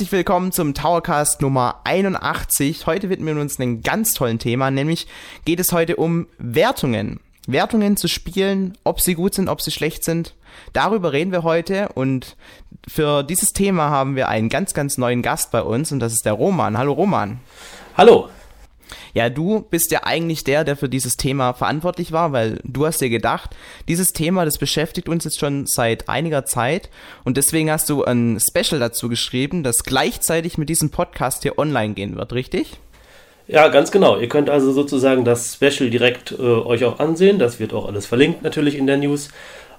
Herzlich willkommen zum Towercast Nummer 81. Heute widmen wir uns einem ganz tollen Thema, nämlich geht es heute um Wertungen. Wertungen zu spielen, ob sie gut sind, ob sie schlecht sind. Darüber reden wir heute und für dieses Thema haben wir einen ganz, ganz neuen Gast bei uns und das ist der Roman. Hallo Roman. Hallo. Ja, du bist ja eigentlich der, der für dieses Thema verantwortlich war, weil du hast dir gedacht, dieses Thema, das beschäftigt uns jetzt schon seit einiger Zeit und deswegen hast du ein Special dazu geschrieben, das gleichzeitig mit diesem Podcast hier online gehen wird, richtig? Ja, ganz genau. Ihr könnt also sozusagen das Special direkt äh, euch auch ansehen. Das wird auch alles verlinkt natürlich in der News.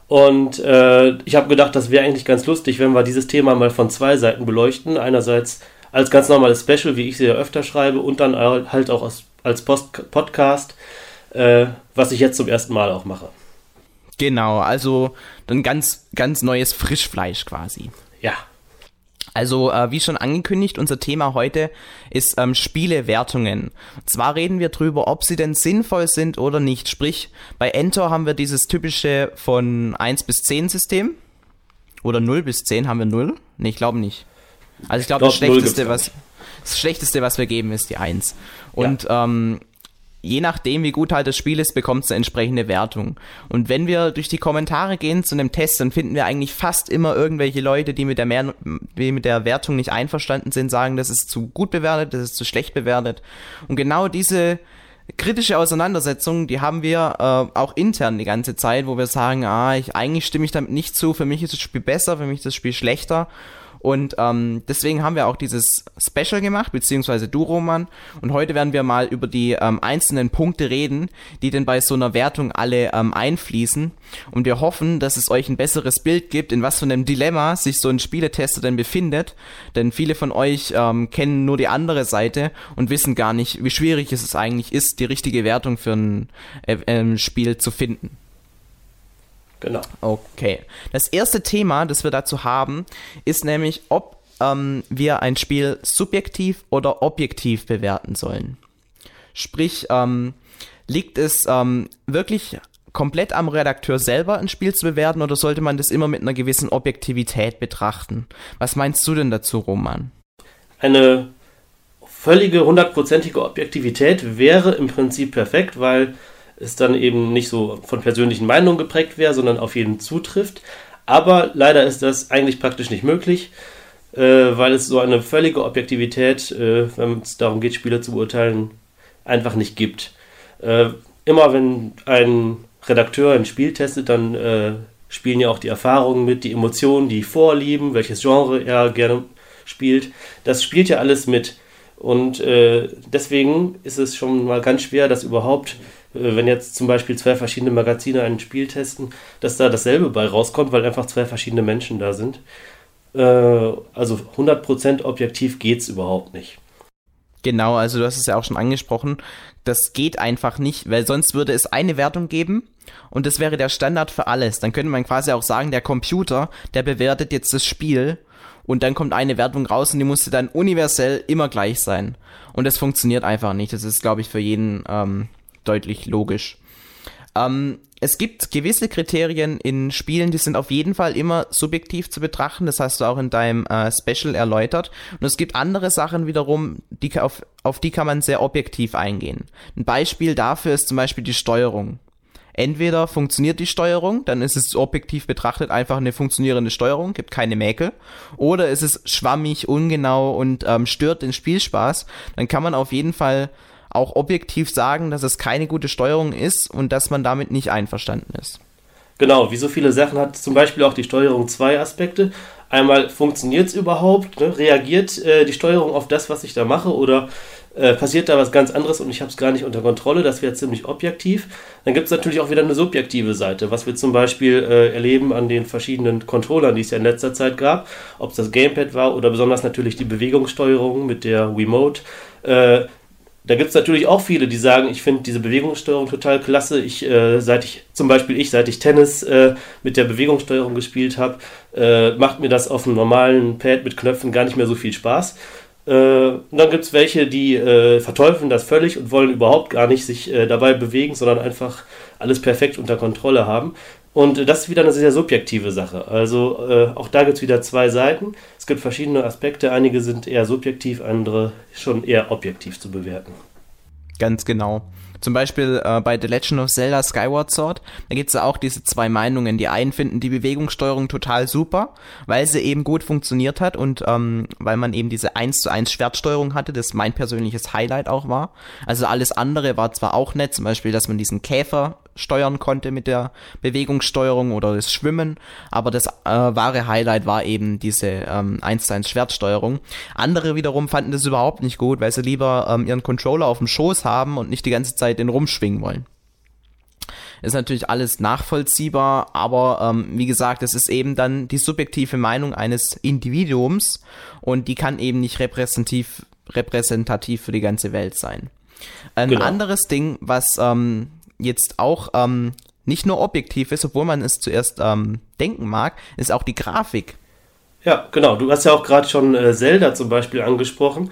Und äh, ich habe gedacht, das wäre eigentlich ganz lustig, wenn wir dieses Thema mal von zwei Seiten beleuchten. Einerseits als ganz normales Special, wie ich sie ja öfter schreibe, und dann halt auch als, als Post Podcast, äh, was ich jetzt zum ersten Mal auch mache. Genau, also ein ganz, ganz neues Frischfleisch quasi. Ja. Also, äh, wie schon angekündigt, unser Thema heute ist ähm, Spielewertungen. zwar reden wir drüber, ob sie denn sinnvoll sind oder nicht. Sprich, bei Enter haben wir dieses typische von 1 bis 10 System. Oder 0 bis 10 haben wir 0? Ne, ich glaube nicht. Also ich glaube, das Schlechteste, was das Schlechteste, was wir geben, ist die 1. Und ja. ähm, je nachdem, wie gut halt das Spiel ist, bekommt es eine entsprechende Wertung. Und wenn wir durch die Kommentare gehen zu einem Test, dann finden wir eigentlich fast immer irgendwelche Leute, die mit der, Mehr die mit der Wertung nicht einverstanden sind, sagen, das ist zu gut bewertet, das ist zu schlecht bewertet. Und genau diese kritische Auseinandersetzung, die haben wir äh, auch intern die ganze Zeit, wo wir sagen, ah, ich, eigentlich stimme ich damit nicht zu, für mich ist das Spiel besser, für mich ist das Spiel schlechter. Und ähm, deswegen haben wir auch dieses Special gemacht, beziehungsweise du, Roman. Und heute werden wir mal über die ähm, einzelnen Punkte reden, die denn bei so einer Wertung alle ähm, einfließen. Und wir hoffen, dass es euch ein besseres Bild gibt, in was für einem Dilemma sich so ein Spieletester denn befindet. Denn viele von euch ähm, kennen nur die andere Seite und wissen gar nicht, wie schwierig es eigentlich ist, die richtige Wertung für ein äh, äh, Spiel zu finden. Genau. Okay. Das erste Thema, das wir dazu haben, ist nämlich, ob ähm, wir ein Spiel subjektiv oder objektiv bewerten sollen. Sprich, ähm, liegt es ähm, wirklich komplett am Redakteur selber ein Spiel zu bewerten oder sollte man das immer mit einer gewissen Objektivität betrachten? Was meinst du denn dazu, Roman? Eine völlige hundertprozentige Objektivität wäre im Prinzip perfekt, weil es dann eben nicht so von persönlichen Meinungen geprägt wäre, sondern auf jeden zutrifft. Aber leider ist das eigentlich praktisch nicht möglich, äh, weil es so eine völlige Objektivität, äh, wenn es darum geht, Spieler zu beurteilen, einfach nicht gibt. Äh, immer wenn ein Redakteur ein Spiel testet, dann äh, spielen ja auch die Erfahrungen mit, die Emotionen, die Vorlieben, welches Genre er gerne spielt. Das spielt ja alles mit. Und äh, deswegen ist es schon mal ganz schwer, das überhaupt äh, wenn jetzt zum Beispiel zwei verschiedene Magazine ein Spiel testen, dass da dasselbe bei rauskommt, weil einfach zwei verschiedene Menschen da sind. Äh, also 100% objektiv geht es überhaupt nicht. Genau, also du hast es ja auch schon angesprochen. Das geht einfach nicht, weil sonst würde es eine Wertung geben und das wäre der Standard für alles. Dann könnte man quasi auch sagen, der Computer, der bewertet jetzt das Spiel und dann kommt eine Wertung raus und die musste dann universell immer gleich sein. Und das funktioniert einfach nicht. Das ist, glaube ich, für jeden ähm, deutlich logisch. Ähm, es gibt gewisse Kriterien in Spielen, die sind auf jeden Fall immer subjektiv zu betrachten. Das hast du auch in deinem äh, Special erläutert. Und es gibt andere Sachen wiederum, die, auf, auf die kann man sehr objektiv eingehen. Ein Beispiel dafür ist zum Beispiel die Steuerung. Entweder funktioniert die Steuerung, dann ist es objektiv betrachtet einfach eine funktionierende Steuerung, gibt keine Mäkel, oder ist es schwammig, ungenau und ähm, stört den Spielspaß, dann kann man auf jeden Fall auch objektiv sagen, dass es keine gute Steuerung ist und dass man damit nicht einverstanden ist. Genau, wie so viele Sachen hat zum Beispiel auch die Steuerung zwei Aspekte. Einmal funktioniert es überhaupt, ne? reagiert äh, die Steuerung auf das, was ich da mache oder äh, passiert da was ganz anderes und ich habe es gar nicht unter Kontrolle, das wäre ziemlich objektiv. Dann gibt es natürlich auch wieder eine subjektive Seite, was wir zum Beispiel äh, erleben an den verschiedenen Controllern, die es ja in letzter Zeit gab, ob es das Gamepad war oder besonders natürlich die Bewegungssteuerung mit der Wiimote. Äh, da gibt es natürlich auch viele, die sagen, ich finde diese Bewegungssteuerung total klasse. Ich, äh, seit ich, zum Beispiel ich, seit ich Tennis äh, mit der Bewegungssteuerung gespielt habe, äh, macht mir das auf einem normalen Pad mit Knöpfen gar nicht mehr so viel Spaß. Äh, und dann gibt es welche, die äh, verteufeln das völlig und wollen überhaupt gar nicht sich äh, dabei bewegen, sondern einfach alles perfekt unter Kontrolle haben. Und das ist wieder eine sehr subjektive Sache. Also auch da gibt es wieder zwei Seiten. Es gibt verschiedene Aspekte. Einige sind eher subjektiv, andere schon eher objektiv zu bewerten. Ganz genau. Zum Beispiel äh, bei The Legend of Zelda Skyward Sword, da gibt es ja auch diese zwei Meinungen. Die einen finden die Bewegungssteuerung total super, weil sie eben gut funktioniert hat und ähm, weil man eben diese 1 zu 1 Schwertsteuerung hatte, das mein persönliches Highlight auch war. Also alles andere war zwar auch nett, zum Beispiel, dass man diesen Käfer steuern konnte mit der Bewegungssteuerung oder das Schwimmen, aber das äh, wahre Highlight war eben diese ähm, 1 zu 1 Schwertsteuerung. Andere wiederum fanden das überhaupt nicht gut, weil sie lieber ähm, ihren Controller auf dem Schoß haben und nicht die ganze Zeit den rumschwingen wollen. Ist natürlich alles nachvollziehbar, aber ähm, wie gesagt, es ist eben dann die subjektive Meinung eines Individuums und die kann eben nicht repräsentativ, repräsentativ für die ganze Welt sein. Ein genau. anderes Ding, was ähm, jetzt auch ähm, nicht nur objektiv ist, obwohl man es zuerst ähm, denken mag, ist auch die Grafik. Ja, genau. Du hast ja auch gerade schon äh, Zelda zum Beispiel angesprochen.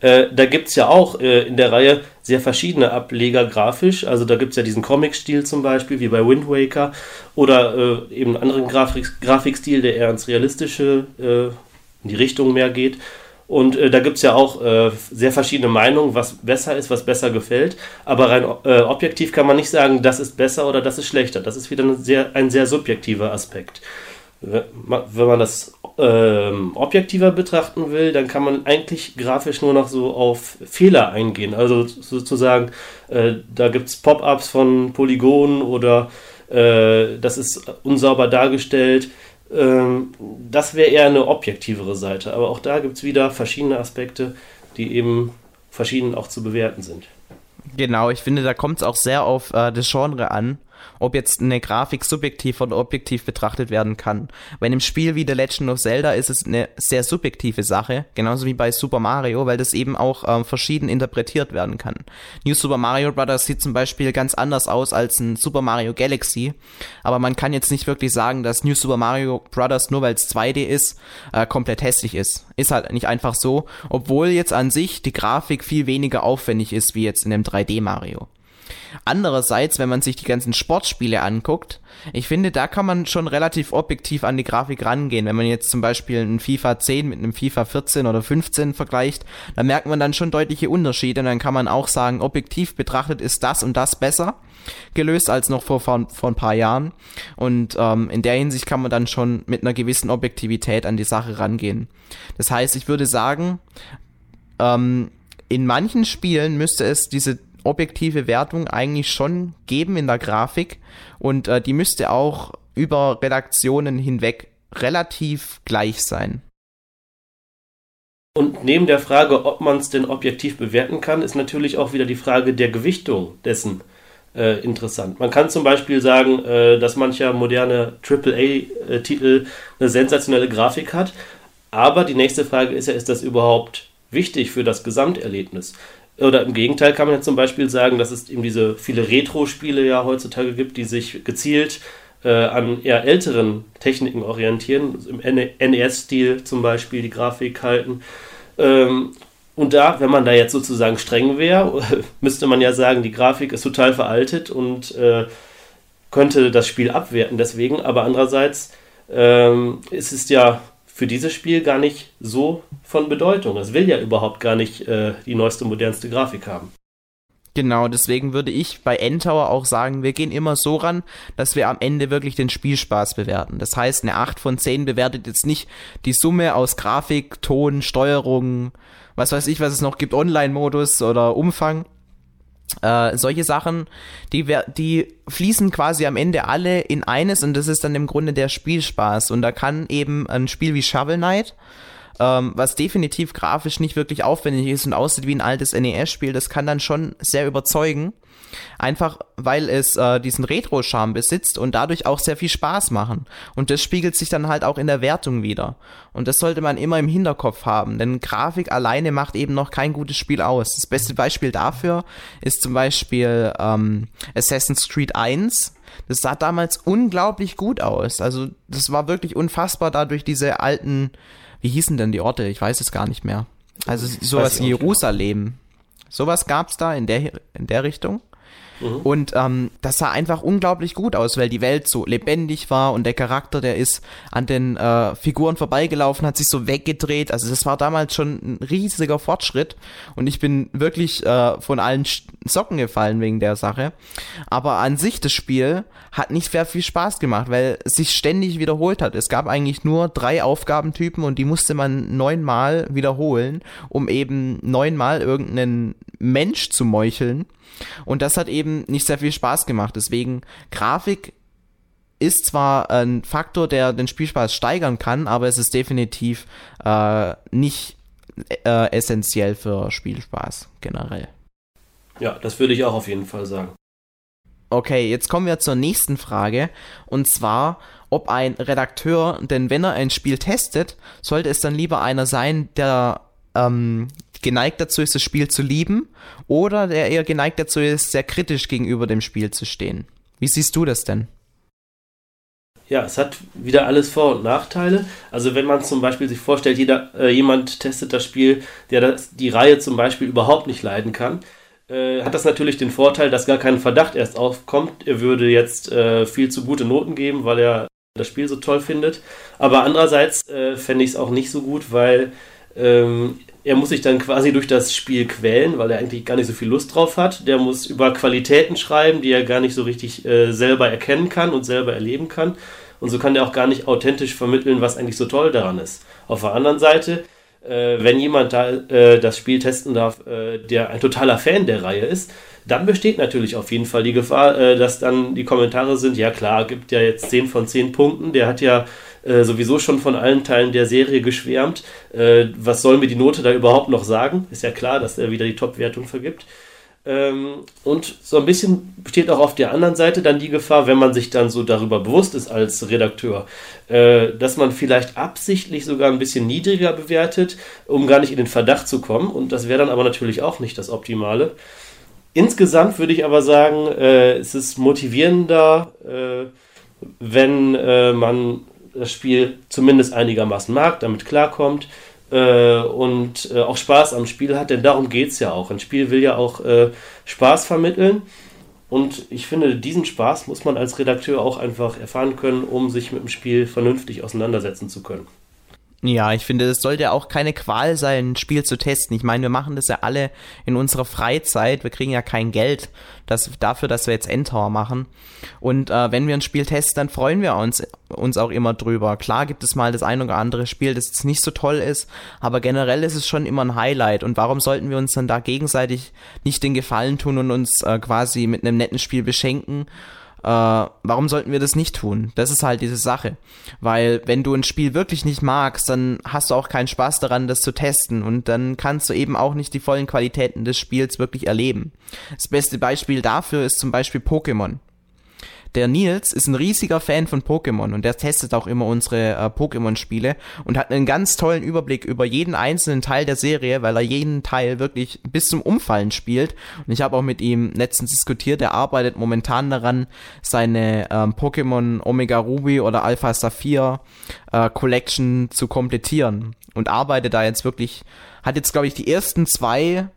Äh, da gibt es ja auch äh, in der Reihe sehr verschiedene Ableger grafisch. Also da gibt es ja diesen Comic-Stil zum Beispiel, wie bei Wind Waker, oder äh, eben einen anderen Grafik Grafikstil, der eher ins Realistische, äh, in die Richtung mehr geht. Und äh, da gibt es ja auch sehr verschiedene Meinungen, was besser ist, was besser gefällt. Aber rein objektiv kann man nicht sagen, das ist besser oder das ist schlechter. Das ist wieder ein sehr, ein sehr subjektiver Aspekt. Wenn man das ähm, objektiver betrachten will, dann kann man eigentlich grafisch nur noch so auf Fehler eingehen. Also sozusagen, äh, da gibt es Pop-ups von Polygonen oder äh, das ist unsauber dargestellt ähm, das wäre eher eine objektivere Seite. Aber auch da gibt es wieder verschiedene Aspekte, die eben verschieden auch zu bewerten sind. Genau, ich finde, da kommt es auch sehr auf äh, das Genre an ob jetzt eine Grafik subjektiv oder objektiv betrachtet werden kann. Bei einem Spiel wie The Legend of Zelda ist es eine sehr subjektive Sache, genauso wie bei Super Mario, weil das eben auch ähm, verschieden interpretiert werden kann. New Super Mario Bros. sieht zum Beispiel ganz anders aus als ein Super Mario Galaxy, aber man kann jetzt nicht wirklich sagen, dass New Super Mario Bros. nur weil es 2D ist, äh, komplett hässlich ist. Ist halt nicht einfach so, obwohl jetzt an sich die Grafik viel weniger aufwendig ist wie jetzt in einem 3D Mario. Andererseits, wenn man sich die ganzen Sportspiele anguckt, ich finde, da kann man schon relativ objektiv an die Grafik rangehen. Wenn man jetzt zum Beispiel ein FIFA 10 mit einem FIFA 14 oder 15 vergleicht, dann merkt man dann schon deutliche Unterschiede und dann kann man auch sagen, objektiv betrachtet ist das und das besser gelöst als noch vor, vor, vor ein paar Jahren. Und ähm, in der Hinsicht kann man dann schon mit einer gewissen Objektivität an die Sache rangehen. Das heißt, ich würde sagen, ähm, in manchen Spielen müsste es diese objektive Wertung eigentlich schon geben in der Grafik und äh, die müsste auch über Redaktionen hinweg relativ gleich sein. Und neben der Frage, ob man es denn objektiv bewerten kann, ist natürlich auch wieder die Frage der Gewichtung dessen äh, interessant. Man kann zum Beispiel sagen, äh, dass mancher moderne AAA-Titel eine sensationelle Grafik hat, aber die nächste Frage ist ja, ist das überhaupt wichtig für das Gesamterlebnis? Oder im Gegenteil kann man ja zum Beispiel sagen, dass es eben diese viele Retro-Spiele ja heutzutage gibt, die sich gezielt äh, an eher älteren Techniken orientieren, im NES-Stil zum Beispiel die Grafik halten. Ähm, und da, wenn man da jetzt sozusagen streng wäre, müsste man ja sagen, die Grafik ist total veraltet und äh, könnte das Spiel abwerten deswegen. Aber andererseits ähm, ist es ja für dieses Spiel gar nicht so von Bedeutung. Es will ja überhaupt gar nicht äh, die neueste, modernste Grafik haben. Genau, deswegen würde ich bei Endtower auch sagen, wir gehen immer so ran, dass wir am Ende wirklich den Spielspaß bewerten. Das heißt, eine 8 von 10 bewertet jetzt nicht die Summe aus Grafik, Ton, Steuerung, was weiß ich, was es noch gibt, Online-Modus oder Umfang, äh, solche Sachen, die, die fließen quasi am Ende alle in eines und das ist dann im Grunde der Spielspaß. Und da kann eben ein Spiel wie Shovel Knight, ähm, was definitiv grafisch nicht wirklich aufwendig ist und aussieht wie ein altes NES-Spiel, das kann dann schon sehr überzeugen. Einfach weil es äh, diesen Retro-Charme besitzt und dadurch auch sehr viel Spaß machen. Und das spiegelt sich dann halt auch in der Wertung wieder. Und das sollte man immer im Hinterkopf haben, denn Grafik alleine macht eben noch kein gutes Spiel aus. Das beste Beispiel dafür ist zum Beispiel ähm, Assassin's Creed 1. Das sah damals unglaublich gut aus. Also das war wirklich unfassbar dadurch diese alten, wie hießen denn die Orte? Ich weiß es gar nicht mehr Also sowas wie genau. Jerusalem. Sowas gab's da in der, in der Richtung. Mhm. Und ähm, das sah einfach unglaublich gut aus, weil die Welt so lebendig war und der Charakter, der ist an den äh, Figuren vorbeigelaufen, hat sich so weggedreht. Also das war damals schon ein riesiger Fortschritt und ich bin wirklich äh, von allen Socken gefallen wegen der Sache. Aber an sich das Spiel hat nicht sehr viel Spaß gemacht, weil es sich ständig wiederholt hat. Es gab eigentlich nur drei Aufgabentypen und die musste man neunmal wiederholen, um eben neunmal irgendeinen Mensch zu meucheln. Und das hat eben nicht sehr viel Spaß gemacht. Deswegen, Grafik ist zwar ein Faktor, der den Spielspaß steigern kann, aber es ist definitiv äh, nicht äh, essentiell für Spielspaß generell. Ja, das würde ich auch auf jeden Fall sagen. Okay, jetzt kommen wir zur nächsten Frage. Und zwar, ob ein Redakteur, denn wenn er ein Spiel testet, sollte es dann lieber einer sein, der ähm, geneigt dazu ist, das Spiel zu lieben oder der eher geneigt dazu ist, sehr kritisch gegenüber dem Spiel zu stehen. Wie siehst du das denn? Ja, es hat wieder alles Vor- und Nachteile. Also wenn man zum Beispiel sich vorstellt, jeder, äh, jemand testet das Spiel, der das, die Reihe zum Beispiel überhaupt nicht leiden kann, äh, hat das natürlich den Vorteil, dass gar kein Verdacht erst aufkommt, er würde jetzt äh, viel zu gute Noten geben, weil er das Spiel so toll findet. Aber andererseits äh, fände ich es auch nicht so gut, weil ähm, er muss sich dann quasi durch das Spiel quälen, weil er eigentlich gar nicht so viel Lust drauf hat. Der muss über Qualitäten schreiben, die er gar nicht so richtig äh, selber erkennen kann und selber erleben kann. Und so kann er auch gar nicht authentisch vermitteln, was eigentlich so toll daran ist. Auf der anderen Seite, äh, wenn jemand da äh, das Spiel testen darf, äh, der ein totaler Fan der Reihe ist, dann besteht natürlich auf jeden Fall die Gefahr, äh, dass dann die Kommentare sind, ja klar, gibt ja jetzt 10 von 10 Punkten, der hat ja äh, sowieso schon von allen Teilen der Serie geschwärmt. Äh, was soll mir die Note da überhaupt noch sagen? Ist ja klar, dass er wieder die Top-Wertung vergibt. Ähm, und so ein bisschen besteht auch auf der anderen Seite dann die Gefahr, wenn man sich dann so darüber bewusst ist als Redakteur, äh, dass man vielleicht absichtlich sogar ein bisschen niedriger bewertet, um gar nicht in den Verdacht zu kommen. Und das wäre dann aber natürlich auch nicht das Optimale. Insgesamt würde ich aber sagen, äh, es ist motivierender, äh, wenn äh, man das Spiel zumindest einigermaßen mag, damit klarkommt äh, und äh, auch Spaß am Spiel hat, denn darum geht es ja auch. Ein Spiel will ja auch äh, Spaß vermitteln und ich finde, diesen Spaß muss man als Redakteur auch einfach erfahren können, um sich mit dem Spiel vernünftig auseinandersetzen zu können. Ja, ich finde, es sollte auch keine Qual sein, ein Spiel zu testen. Ich meine, wir machen das ja alle in unserer Freizeit. Wir kriegen ja kein Geld das, dafür, dass wir jetzt Endtower machen. Und äh, wenn wir ein Spiel testen, dann freuen wir uns, uns auch immer drüber. Klar gibt es mal das ein oder andere Spiel, das jetzt nicht so toll ist, aber generell ist es schon immer ein Highlight. Und warum sollten wir uns dann da gegenseitig nicht den Gefallen tun und uns äh, quasi mit einem netten Spiel beschenken? Äh, warum sollten wir das nicht tun? Das ist halt diese Sache. Weil wenn du ein Spiel wirklich nicht magst, dann hast du auch keinen Spaß daran, das zu testen und dann kannst du eben auch nicht die vollen Qualitäten des Spiels wirklich erleben. Das beste Beispiel dafür ist zum Beispiel Pokémon. Der Nils ist ein riesiger Fan von Pokémon und der testet auch immer unsere äh, Pokémon-Spiele und hat einen ganz tollen Überblick über jeden einzelnen Teil der Serie, weil er jeden Teil wirklich bis zum Umfallen spielt. Und ich habe auch mit ihm letztens diskutiert, er arbeitet momentan daran, seine ähm, Pokémon Omega Ruby oder Alpha Saphir äh, Collection zu komplettieren und arbeitet da jetzt wirklich, hat jetzt glaube ich die ersten zwei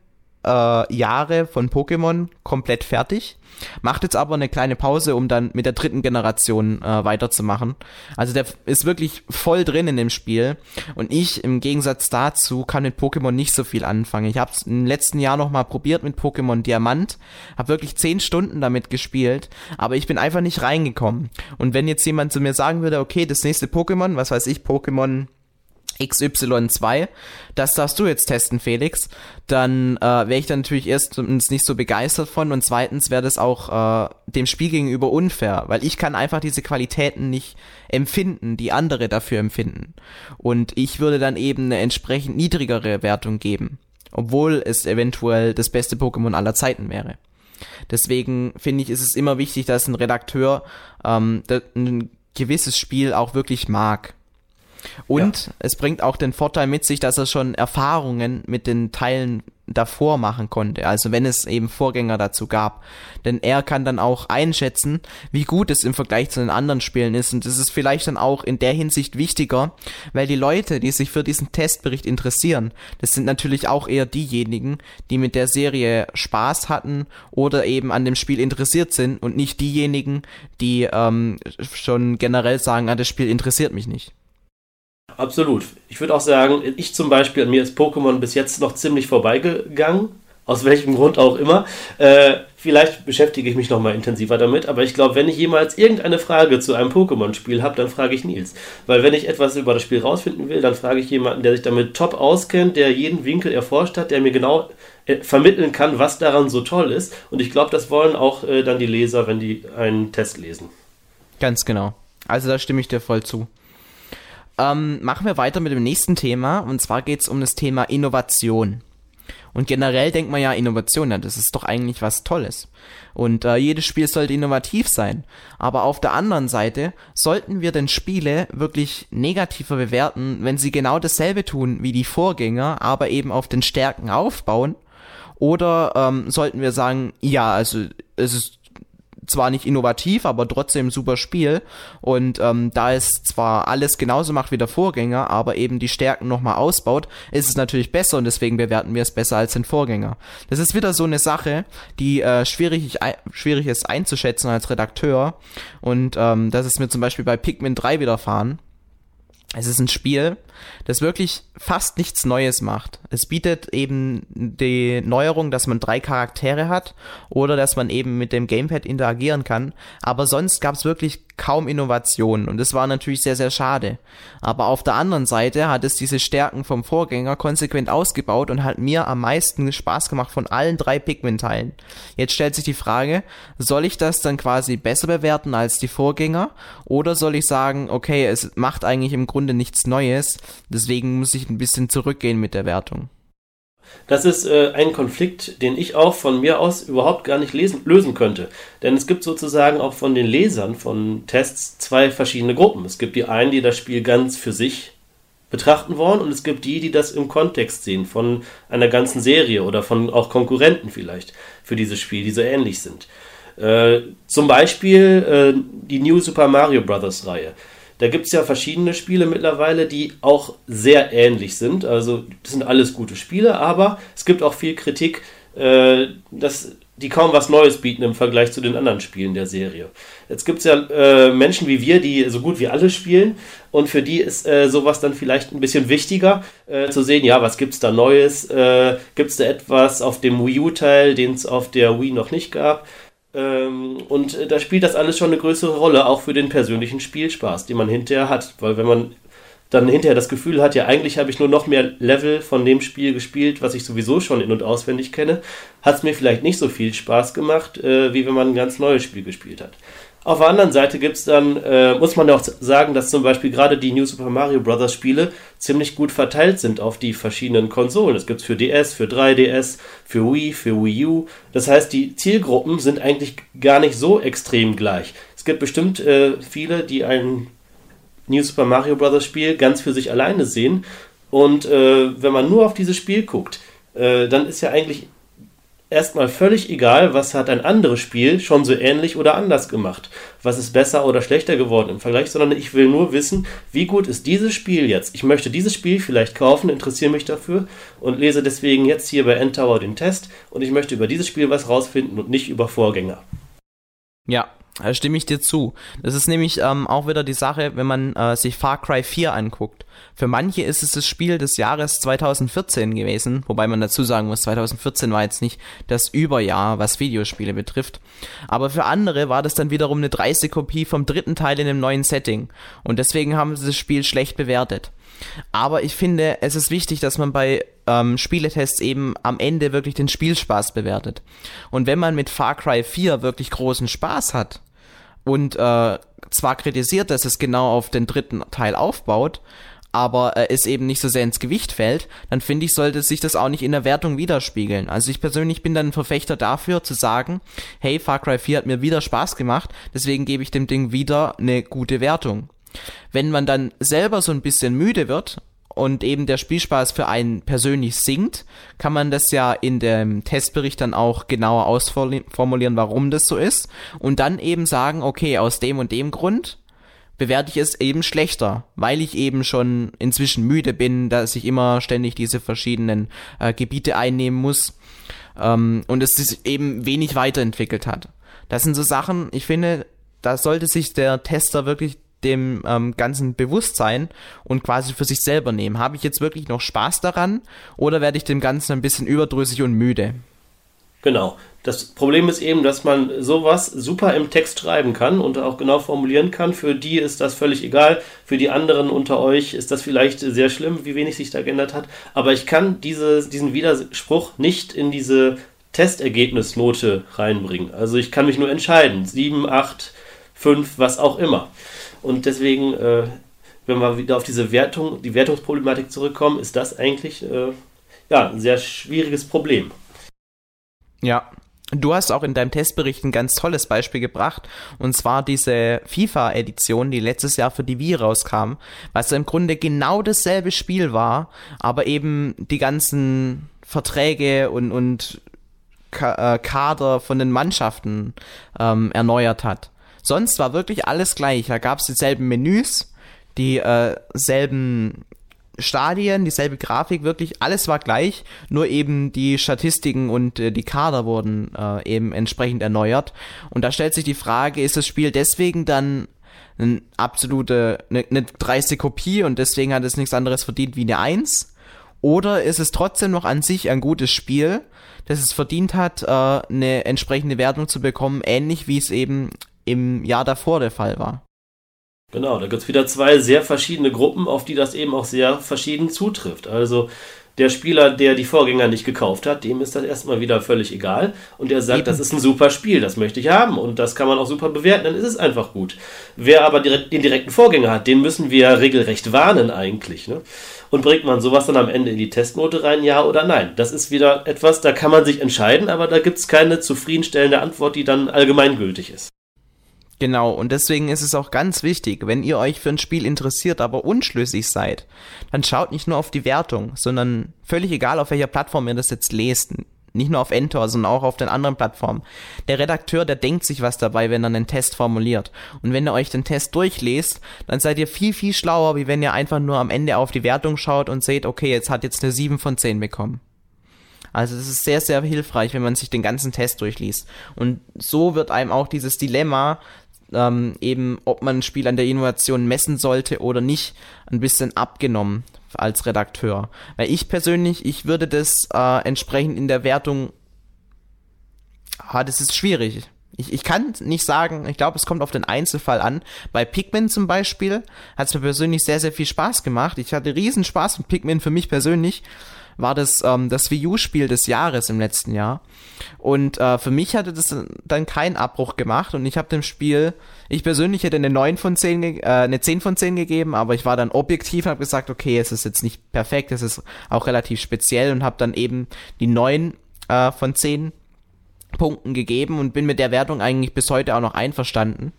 äh, Jahre von Pokémon komplett fertig. Macht jetzt aber eine kleine Pause, um dann mit der dritten Generation äh, weiterzumachen. Also der ist wirklich voll drin in dem Spiel. Und ich im Gegensatz dazu kann mit Pokémon nicht so viel anfangen. Ich habe es im letzten Jahr nochmal probiert mit Pokémon Diamant. Habe wirklich zehn Stunden damit gespielt. Aber ich bin einfach nicht reingekommen. Und wenn jetzt jemand zu mir sagen würde, okay, das nächste Pokémon, was weiß ich, Pokémon XY2, das darfst du jetzt testen, Felix, dann äh, wäre ich dann natürlich erstens nicht so begeistert von und zweitens wäre das auch äh, dem Spiel gegenüber unfair, weil ich kann einfach diese Qualitäten nicht empfinden, die andere dafür empfinden. Und ich würde dann eben eine entsprechend niedrigere Wertung geben, obwohl es eventuell das beste Pokémon aller Zeiten wäre. Deswegen finde ich, ist es immer wichtig, dass ein Redakteur ähm, ein gewisses Spiel auch wirklich mag Und ja. es bringt auch den Vorteil mit sich, dass er schon Erfahrungen mit den Teilen davor machen konnte, also wenn es eben Vorgänger dazu gab. Denn er kann dann auch einschätzen, wie gut es im Vergleich zu den anderen Spielen ist und das ist vielleicht dann auch in der Hinsicht wichtiger, weil die Leute, die sich für diesen Testbericht interessieren, das sind natürlich auch eher diejenigen, die mit der Serie Spaß hatten oder eben an dem Spiel interessiert sind und nicht diejenigen, die ähm, schon generell sagen, ah, das Spiel interessiert mich nicht. Absolut. Ich würde auch sagen, ich zum Beispiel, an mir ist Pokémon bis jetzt noch ziemlich vorbeigegangen. Aus welchem Grund auch immer. Äh, vielleicht beschäftige ich mich noch mal intensiver damit, aber ich glaube, wenn ich jemals irgendeine Frage zu einem Pokémon-Spiel habe, dann frage ich Nils. Weil wenn ich etwas über das Spiel rausfinden will, dann frage ich jemanden, der sich damit top auskennt, der jeden Winkel erforscht hat, der mir genau äh, vermitteln kann, was daran so toll ist. Und ich glaube, das wollen auch äh, dann die Leser, wenn die einen Test lesen. Ganz genau. Also da stimme ich dir voll zu. Ähm, machen wir weiter mit dem nächsten Thema und zwar geht es um das Thema Innovation. Und generell denkt man ja, Innovation, ja, das ist doch eigentlich was Tolles. Und äh, jedes Spiel sollte innovativ sein. Aber auf der anderen Seite sollten wir denn Spiele wirklich negativer bewerten, wenn sie genau dasselbe tun wie die Vorgänger, aber eben auf den Stärken aufbauen? Oder ähm, sollten wir sagen, ja, also es ist zwar nicht innovativ, aber trotzdem super Spiel. Und ähm, da es zwar alles genauso macht wie der Vorgänger, aber eben die Stärken nochmal ausbaut, ist es natürlich besser und deswegen bewerten wir es besser als den Vorgänger. Das ist wieder so eine Sache, die äh, schwierig, schwierig ist einzuschätzen als Redakteur. Und ähm, das ist mir zum Beispiel bei Pikmin 3 widerfahren. Es ist ein Spiel, das wirklich fast nichts Neues macht. Es bietet eben die Neuerung, dass man drei Charaktere hat oder dass man eben mit dem Gamepad interagieren kann. Aber sonst gab es wirklich kaum Innovationen und das war natürlich sehr, sehr schade. Aber auf der anderen Seite hat es diese Stärken vom Vorgänger konsequent ausgebaut und hat mir am meisten Spaß gemacht von allen drei Pikmin-Teilen. Jetzt stellt sich die Frage, soll ich das dann quasi besser bewerten als die Vorgänger oder soll ich sagen, okay, es macht eigentlich im Grunde nichts Neues, Deswegen muss ich ein bisschen zurückgehen mit der Wertung. Das ist äh, ein Konflikt, den ich auch von mir aus überhaupt gar nicht lesen, lösen könnte. Denn es gibt sozusagen auch von den Lesern von Tests zwei verschiedene Gruppen. Es gibt die einen, die das Spiel ganz für sich betrachten wollen und es gibt die, die das im Kontext sehen von einer ganzen Serie oder von auch Konkurrenten vielleicht für dieses Spiel, die so ähnlich sind. Äh, zum Beispiel äh, die New Super Mario Bros. Reihe. Da gibt es ja verschiedene Spiele mittlerweile, die auch sehr ähnlich sind. Also das sind alles gute Spiele, aber es gibt auch viel Kritik, äh, dass die kaum was Neues bieten im Vergleich zu den anderen Spielen der Serie. Jetzt gibt es ja äh, Menschen wie wir, die so gut wie alle spielen und für die ist äh, sowas dann vielleicht ein bisschen wichtiger, äh, zu sehen, ja, was gibt es da Neues? Äh, es da etwas auf dem Wii U-Teil, den es auf der Wii noch nicht gab? Ähm, und da spielt das alles schon eine größere Rolle, auch für den persönlichen Spielspaß, den man hinterher hat. Weil wenn man dann hinterher das Gefühl hat, ja, eigentlich habe ich nur noch mehr Level von dem Spiel gespielt, was ich sowieso schon in- und auswendig kenne, hat es mir vielleicht nicht so viel Spaß gemacht, äh, wie wenn man ein ganz neues Spiel gespielt hat. Auf der anderen Seite gibt's dann, äh, muss man ja auch sagen, dass zum Beispiel gerade die New Super Mario Bros. Spiele ziemlich gut verteilt sind auf die verschiedenen Konsolen. Es gibt's für DS, für 3DS, für Wii, für Wii U. Das heißt, die Zielgruppen sind eigentlich gar nicht so extrem gleich. Es gibt bestimmt äh, viele, die ein New Super Mario Bros. Spiel ganz für sich alleine sehen. Und äh, wenn man nur auf dieses Spiel guckt, äh, dann ist ja eigentlich erstmal völlig egal, was hat ein anderes Spiel schon so ähnlich oder anders gemacht. Was ist besser oder schlechter geworden im Vergleich, sondern ich will nur wissen, wie gut ist dieses Spiel jetzt. Ich möchte dieses Spiel vielleicht kaufen, interessiere mich dafür und lese deswegen jetzt hier bei Endtower den Test und ich möchte über dieses Spiel was rausfinden und nicht über Vorgänger. Ja, da stimme ich dir zu. Das ist nämlich ähm, auch wieder die Sache, wenn man äh, sich Far Cry 4 anguckt. Für manche ist es das Spiel des Jahres 2014 gewesen, wobei man dazu sagen muss, 2014 war jetzt nicht das Überjahr, was Videospiele betrifft. Aber für andere war das dann wiederum eine dreiste Kopie vom dritten Teil in einem neuen Setting. Und deswegen haben sie das Spiel schlecht bewertet. Aber ich finde, es ist wichtig, dass man bei ähm, Spieletests eben am Ende wirklich den Spielspaß bewertet. Und wenn man mit Far Cry 4 wirklich großen Spaß hat und äh, zwar kritisiert, dass es genau auf den dritten Teil aufbaut, aber äh, es eben nicht so sehr ins Gewicht fällt, dann finde ich, sollte sich das auch nicht in der Wertung widerspiegeln. Also ich persönlich bin dann ein Verfechter dafür zu sagen, hey, Far Cry 4 hat mir wieder Spaß gemacht, deswegen gebe ich dem Ding wieder eine gute Wertung. Wenn man dann selber so ein bisschen müde wird und eben der Spielspaß für einen persönlich sinkt, kann man das ja in dem Testbericht dann auch genauer ausformulieren, warum das so ist und dann eben sagen, okay, aus dem und dem Grund bewerte ich es eben schlechter, weil ich eben schon inzwischen müde bin, dass ich immer ständig diese verschiedenen äh, Gebiete einnehmen muss ähm, und es sich eben wenig weiterentwickelt hat. Das sind so Sachen, ich finde, da sollte sich der Tester wirklich dem ähm, Ganzen bewusst sein und quasi für sich selber nehmen. Habe ich jetzt wirklich noch Spaß daran oder werde ich dem Ganzen ein bisschen überdrüssig und müde? Genau. Das Problem ist eben, dass man sowas super im Text schreiben kann und auch genau formulieren kann. Für die ist das völlig egal. Für die anderen unter euch ist das vielleicht sehr schlimm, wie wenig sich da geändert hat. Aber ich kann diese, diesen Widerspruch nicht in diese Testergebnisnote reinbringen. Also ich kann mich nur entscheiden. 7, 8, 5, was auch immer. Und deswegen, äh, wenn wir wieder auf diese Wertung, die Wertungsproblematik zurückkommen, ist das eigentlich äh, ja, ein sehr schwieriges Problem. Ja, Du hast auch in deinem Testbericht ein ganz tolles Beispiel gebracht, und zwar diese FIFA-Edition, die letztes Jahr für die Wii rauskam, was im Grunde genau dasselbe Spiel war, aber eben die ganzen Verträge und, und äh, Kader von den Mannschaften ähm, erneuert hat. Sonst war wirklich alles gleich. Da gab es dieselben Menüs, dieselben äh, Stadien, dieselbe Grafik, wirklich alles war gleich, nur eben die Statistiken und äh, die Kader wurden äh, eben entsprechend erneuert. Und da stellt sich die Frage, ist das Spiel deswegen dann eine absolute, eine, eine dreiste Kopie und deswegen hat es nichts anderes verdient wie eine Eins? Oder ist es trotzdem noch an sich ein gutes Spiel, das es verdient hat, äh, eine entsprechende Wertung zu bekommen, ähnlich wie es eben im Jahr davor der Fall war? Genau, da gibt es wieder zwei sehr verschiedene Gruppen, auf die das eben auch sehr verschieden zutrifft. Also der Spieler, der die Vorgänger nicht gekauft hat, dem ist das erstmal wieder völlig egal. Und der sagt, Eben. das ist ein super Spiel, das möchte ich haben und das kann man auch super bewerten, dann ist es einfach gut. Wer aber direkt, den direkten Vorgänger hat, den müssen wir regelrecht warnen eigentlich. Ne? Und bringt man sowas dann am Ende in die Testnote rein, ja oder nein? Das ist wieder etwas, da kann man sich entscheiden, aber da gibt es keine zufriedenstellende Antwort, die dann allgemeingültig ist. Genau, und deswegen ist es auch ganz wichtig, wenn ihr euch für ein Spiel interessiert, aber unschlüssig seid, dann schaut nicht nur auf die Wertung, sondern völlig egal, auf welcher Plattform ihr das jetzt lest. Nicht nur auf Entor, sondern auch auf den anderen Plattformen. Der Redakteur, der denkt sich was dabei, wenn er einen Test formuliert. Und wenn ihr euch den Test durchlest, dann seid ihr viel, viel schlauer, wie wenn ihr einfach nur am Ende auf die Wertung schaut und seht, okay, jetzt hat jetzt eine 7 von 10 bekommen. Also das ist sehr, sehr hilfreich, wenn man sich den ganzen Test durchliest. Und so wird einem auch dieses Dilemma ähm, eben, ob man ein Spiel an der Innovation messen sollte oder nicht, ein bisschen abgenommen als Redakteur. Weil ich persönlich, ich würde das äh, entsprechend in der Wertung, ah, das ist schwierig. Ich, ich kann nicht sagen, ich glaube, es kommt auf den Einzelfall an. Bei Pikmin zum Beispiel hat es mir persönlich sehr, sehr viel Spaß gemacht. Ich hatte riesen Spaß mit Pikmin für mich persönlich war das ähm, das Wii U-Spiel des Jahres im letzten Jahr. Und äh, für mich hatte das dann keinen Abbruch gemacht und ich habe dem Spiel, ich persönlich hätte eine 9 von 10, äh, eine 10 von 10 gegeben, aber ich war dann objektiv und habe gesagt, okay, es ist jetzt nicht perfekt, es ist auch relativ speziell und habe dann eben die 9 äh, von 10 Punkten gegeben und bin mit der Wertung eigentlich bis heute auch noch einverstanden.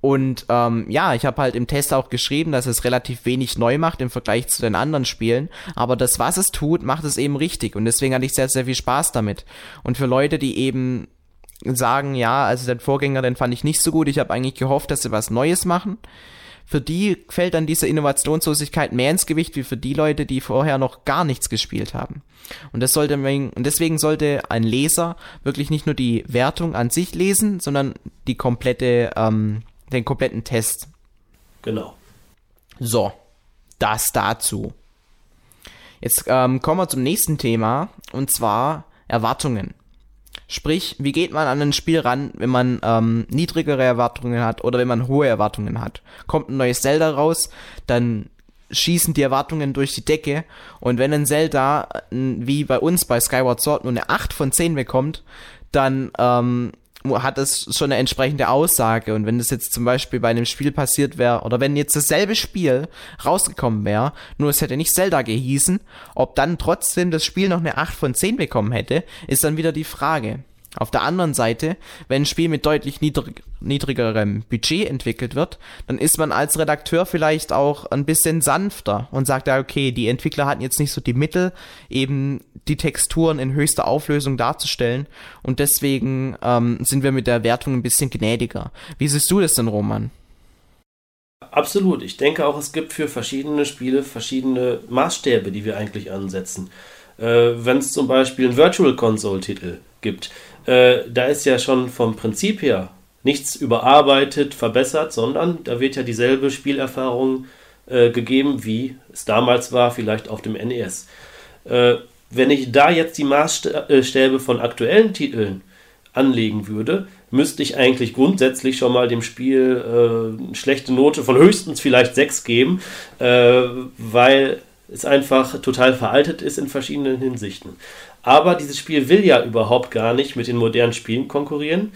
Und ähm, ja, ich habe halt im Test auch geschrieben, dass es relativ wenig neu macht im Vergleich zu den anderen Spielen. Aber das, was es tut, macht es eben richtig. Und deswegen hatte ich sehr, sehr viel Spaß damit. Und für Leute, die eben sagen, ja, also den Vorgänger, den fand ich nicht so gut, ich habe eigentlich gehofft, dass sie was Neues machen. Für die fällt dann diese Innovationslosigkeit mehr ins Gewicht wie für die Leute, die vorher noch gar nichts gespielt haben. Und das sollte und deswegen sollte ein Leser wirklich nicht nur die Wertung an sich lesen, sondern die komplette ähm, den kompletten Test. Genau. So, das dazu. Jetzt ähm, kommen wir zum nächsten Thema und zwar Erwartungen. Sprich, wie geht man an ein Spiel ran, wenn man ähm, niedrigere Erwartungen hat oder wenn man hohe Erwartungen hat? Kommt ein neues Zelda raus, dann schießen die Erwartungen durch die Decke und wenn ein Zelda, wie bei uns bei Skyward Sword, nur eine 8 von 10 bekommt, dann ähm, hat es schon eine entsprechende Aussage. Und wenn das jetzt zum Beispiel bei einem Spiel passiert wäre, oder wenn jetzt dasselbe Spiel rausgekommen wäre, nur es hätte nicht Zelda gehießen, ob dann trotzdem das Spiel noch eine 8 von 10 bekommen hätte, ist dann wieder die Frage. Auf der anderen Seite, wenn ein Spiel mit deutlich niedrig, niedrigerem Budget entwickelt wird, dann ist man als Redakteur vielleicht auch ein bisschen sanfter und sagt ja, okay, die Entwickler hatten jetzt nicht so die Mittel, eben die Texturen in höchster Auflösung darzustellen und deswegen ähm, sind wir mit der Wertung ein bisschen gnädiger. Wie siehst du das denn, Roman? Absolut. Ich denke auch, es gibt für verschiedene Spiele verschiedene Maßstäbe, die wir eigentlich ansetzen. Äh, Wenn es zum Beispiel einen Virtual Console-Titel gibt, äh, da ist ja schon vom Prinzip her nichts überarbeitet, verbessert, sondern da wird ja dieselbe Spielerfahrung äh, gegeben, wie es damals war, vielleicht auf dem NES. Äh, wenn ich da jetzt die Maßstäbe von aktuellen Titeln anlegen würde, müsste ich eigentlich grundsätzlich schon mal dem Spiel äh, eine schlechte Note von höchstens vielleicht 6 geben, äh, weil es einfach total veraltet ist in verschiedenen Hinsichten. Aber dieses Spiel will ja überhaupt gar nicht mit den modernen Spielen konkurrieren.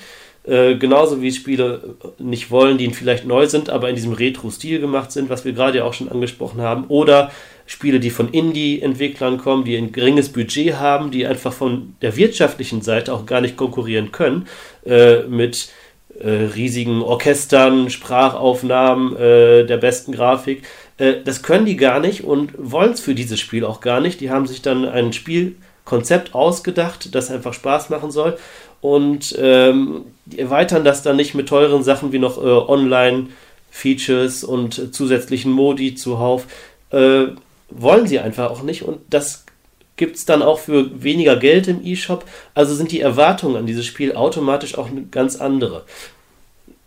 Äh, genauso wie Spiele nicht wollen, die vielleicht neu sind, aber in diesem Retro-Stil gemacht sind, was wir gerade ja auch schon angesprochen haben. Oder Spiele, die von Indie-Entwicklern kommen, die ein geringes Budget haben, die einfach von der wirtschaftlichen Seite auch gar nicht konkurrieren können äh, mit äh, riesigen Orchestern, Sprachaufnahmen, äh, der besten Grafik. Äh, das können die gar nicht und wollen es für dieses Spiel auch gar nicht. Die haben sich dann ein Spielkonzept ausgedacht, das einfach Spaß machen soll und ähm, erweitern das dann nicht mit teuren Sachen wie noch äh, Online-Features und äh, zusätzlichen Modi zuhauf. Äh, wollen sie einfach auch nicht und das gibt es dann auch für weniger Geld im E-Shop. Also sind die Erwartungen an dieses Spiel automatisch auch eine ganz andere.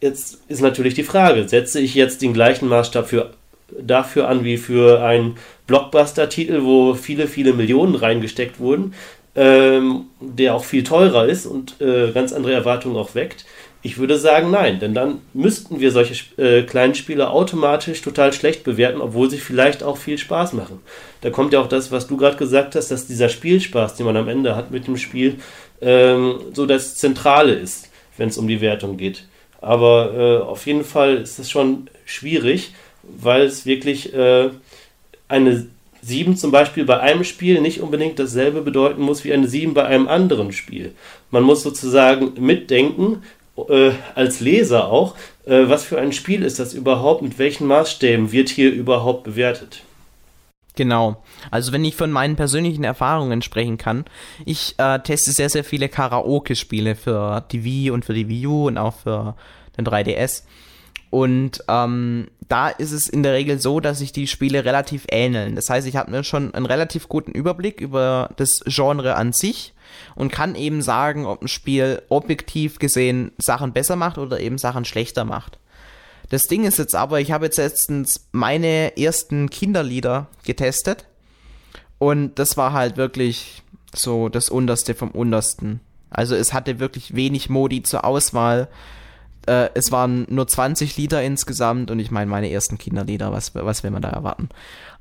Jetzt ist natürlich die Frage, setze ich jetzt den gleichen Maßstab für, dafür an wie für einen Blockbuster-Titel, wo viele, viele Millionen reingesteckt wurden? Ähm, der auch viel teurer ist und äh, ganz andere Erwartungen auch weckt? Ich würde sagen, nein, denn dann müssten wir solche äh, kleinen Spiele automatisch total schlecht bewerten, obwohl sie vielleicht auch viel Spaß machen. Da kommt ja auch das, was du gerade gesagt hast, dass dieser Spielspaß, den man am Ende hat mit dem Spiel, ähm, so das Zentrale ist, wenn es um die Wertung geht. Aber äh, auf jeden Fall ist es schon schwierig, weil es wirklich äh, eine 7 zum Beispiel bei einem Spiel nicht unbedingt dasselbe bedeuten muss wie eine 7 bei einem anderen Spiel. Man muss sozusagen mitdenken, äh, als Leser auch, äh, was für ein Spiel ist das überhaupt, mit welchen Maßstäben wird hier überhaupt bewertet. Genau. Also wenn ich von meinen persönlichen Erfahrungen sprechen kann, ich äh, teste sehr, sehr viele Karaoke-Spiele für die Wii und für die Wii U und auch für den 3DS. Und ähm, da ist es in der Regel so, dass sich die Spiele relativ ähneln. Das heißt, ich habe mir schon einen relativ guten Überblick über das Genre an sich und kann eben sagen, ob ein Spiel objektiv gesehen Sachen besser macht oder eben Sachen schlechter macht. Das Ding ist jetzt aber, ich habe jetzt letztens meine ersten Kinderlieder getestet und das war halt wirklich so das Unterste vom Untersten. Also es hatte wirklich wenig Modi zur Auswahl äh, es waren nur 20 Lieder insgesamt und ich meine, meine ersten Kinderlieder, was, was will man da erwarten?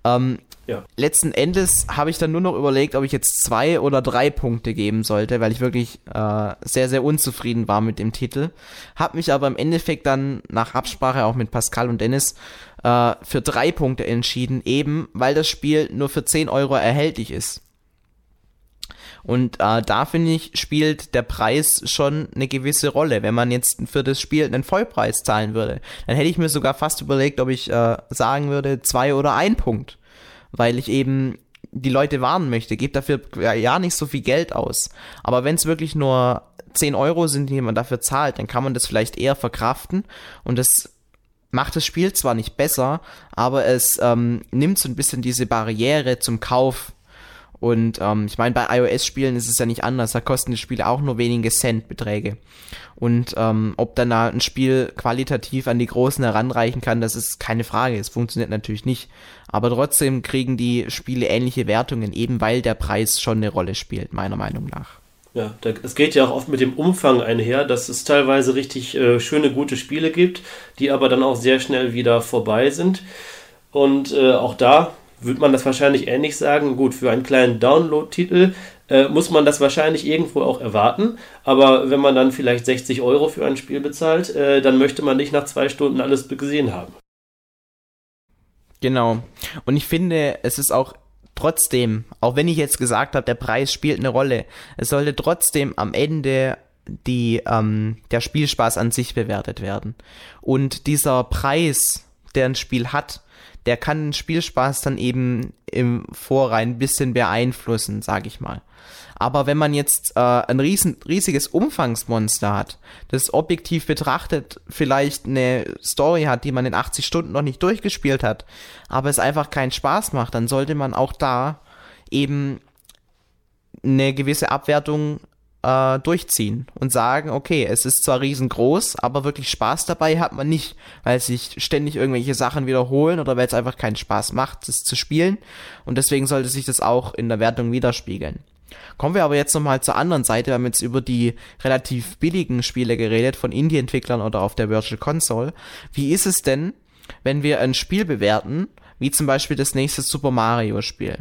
Ähm, ja. Letzten Endes habe ich dann nur noch überlegt, ob ich jetzt zwei oder drei Punkte geben sollte, weil ich wirklich äh, sehr, sehr unzufrieden war mit dem Titel. Hab mich aber im Endeffekt dann nach Absprache auch mit Pascal und Dennis äh, für drei Punkte entschieden, eben weil das Spiel nur für 10 Euro erhältlich ist. Und äh, da finde ich, spielt der Preis schon eine gewisse Rolle. Wenn man jetzt für das Spiel einen Vollpreis zahlen würde, dann hätte ich mir sogar fast überlegt, ob ich äh, sagen würde, zwei oder ein Punkt. Weil ich eben die Leute warnen möchte, gebt dafür ja nicht so viel Geld aus. Aber wenn es wirklich nur 10 Euro sind, die man dafür zahlt, dann kann man das vielleicht eher verkraften und das macht das Spiel zwar nicht besser, aber es ähm, nimmt so ein bisschen diese Barriere zum Kauf und ähm, ich meine, bei iOS-Spielen ist es ja nicht anders. Da kosten die Spiele auch nur wenige Centbeträge. Und ähm, ob dann da ein Spiel qualitativ an die Großen heranreichen kann, das ist keine Frage. Es funktioniert natürlich nicht. Aber trotzdem kriegen die Spiele ähnliche Wertungen, eben weil der Preis schon eine Rolle spielt, meiner Meinung nach. Ja, es geht ja auch oft mit dem Umfang einher, dass es teilweise richtig äh, schöne, gute Spiele gibt, die aber dann auch sehr schnell wieder vorbei sind. Und äh, auch da würde man das wahrscheinlich ähnlich sagen. Gut, für einen kleinen Download-Titel äh, muss man das wahrscheinlich irgendwo auch erwarten. Aber wenn man dann vielleicht 60 Euro für ein Spiel bezahlt, äh, dann möchte man nicht nach zwei Stunden alles gesehen haben. Genau. Und ich finde, es ist auch trotzdem, auch wenn ich jetzt gesagt habe, der Preis spielt eine Rolle, es sollte trotzdem am Ende die, ähm, der Spielspaß an sich bewertet werden. Und dieser Preis, der ein Spiel hat, der kann den Spielspaß dann eben im Vorrein ein bisschen beeinflussen, sag ich mal. Aber wenn man jetzt äh, ein riesen, riesiges Umfangsmonster hat, das objektiv betrachtet vielleicht eine Story hat, die man in 80 Stunden noch nicht durchgespielt hat, aber es einfach keinen Spaß macht, dann sollte man auch da eben eine gewisse Abwertung äh, durchziehen und sagen, okay, es ist zwar riesengroß, aber wirklich Spaß dabei hat man nicht, weil sich ständig irgendwelche Sachen wiederholen oder weil es einfach keinen Spaß macht, es zu spielen. Und deswegen sollte sich das auch in der Wertung widerspiegeln. Kommen wir aber jetzt nochmal zur anderen Seite. Wir haben jetzt über die relativ billigen Spiele geredet, von Indie-Entwicklern oder auf der Virtual Console. Wie ist es denn, wenn wir ein Spiel bewerten, wie zum Beispiel das nächste Super Mario Spiel?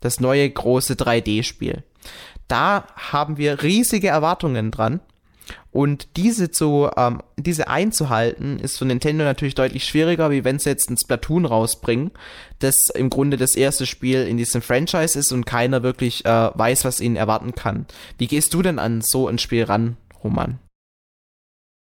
Das neue große 3D-Spiel. Da haben wir riesige Erwartungen dran und diese zu, ähm, diese einzuhalten, ist für Nintendo natürlich deutlich schwieriger, wie wenn sie jetzt ein Splatoon rausbringen, das im Grunde das erste Spiel in diesem Franchise ist und keiner wirklich äh, weiß, was ihn erwarten kann. Wie gehst du denn an so ein Spiel ran, Roman?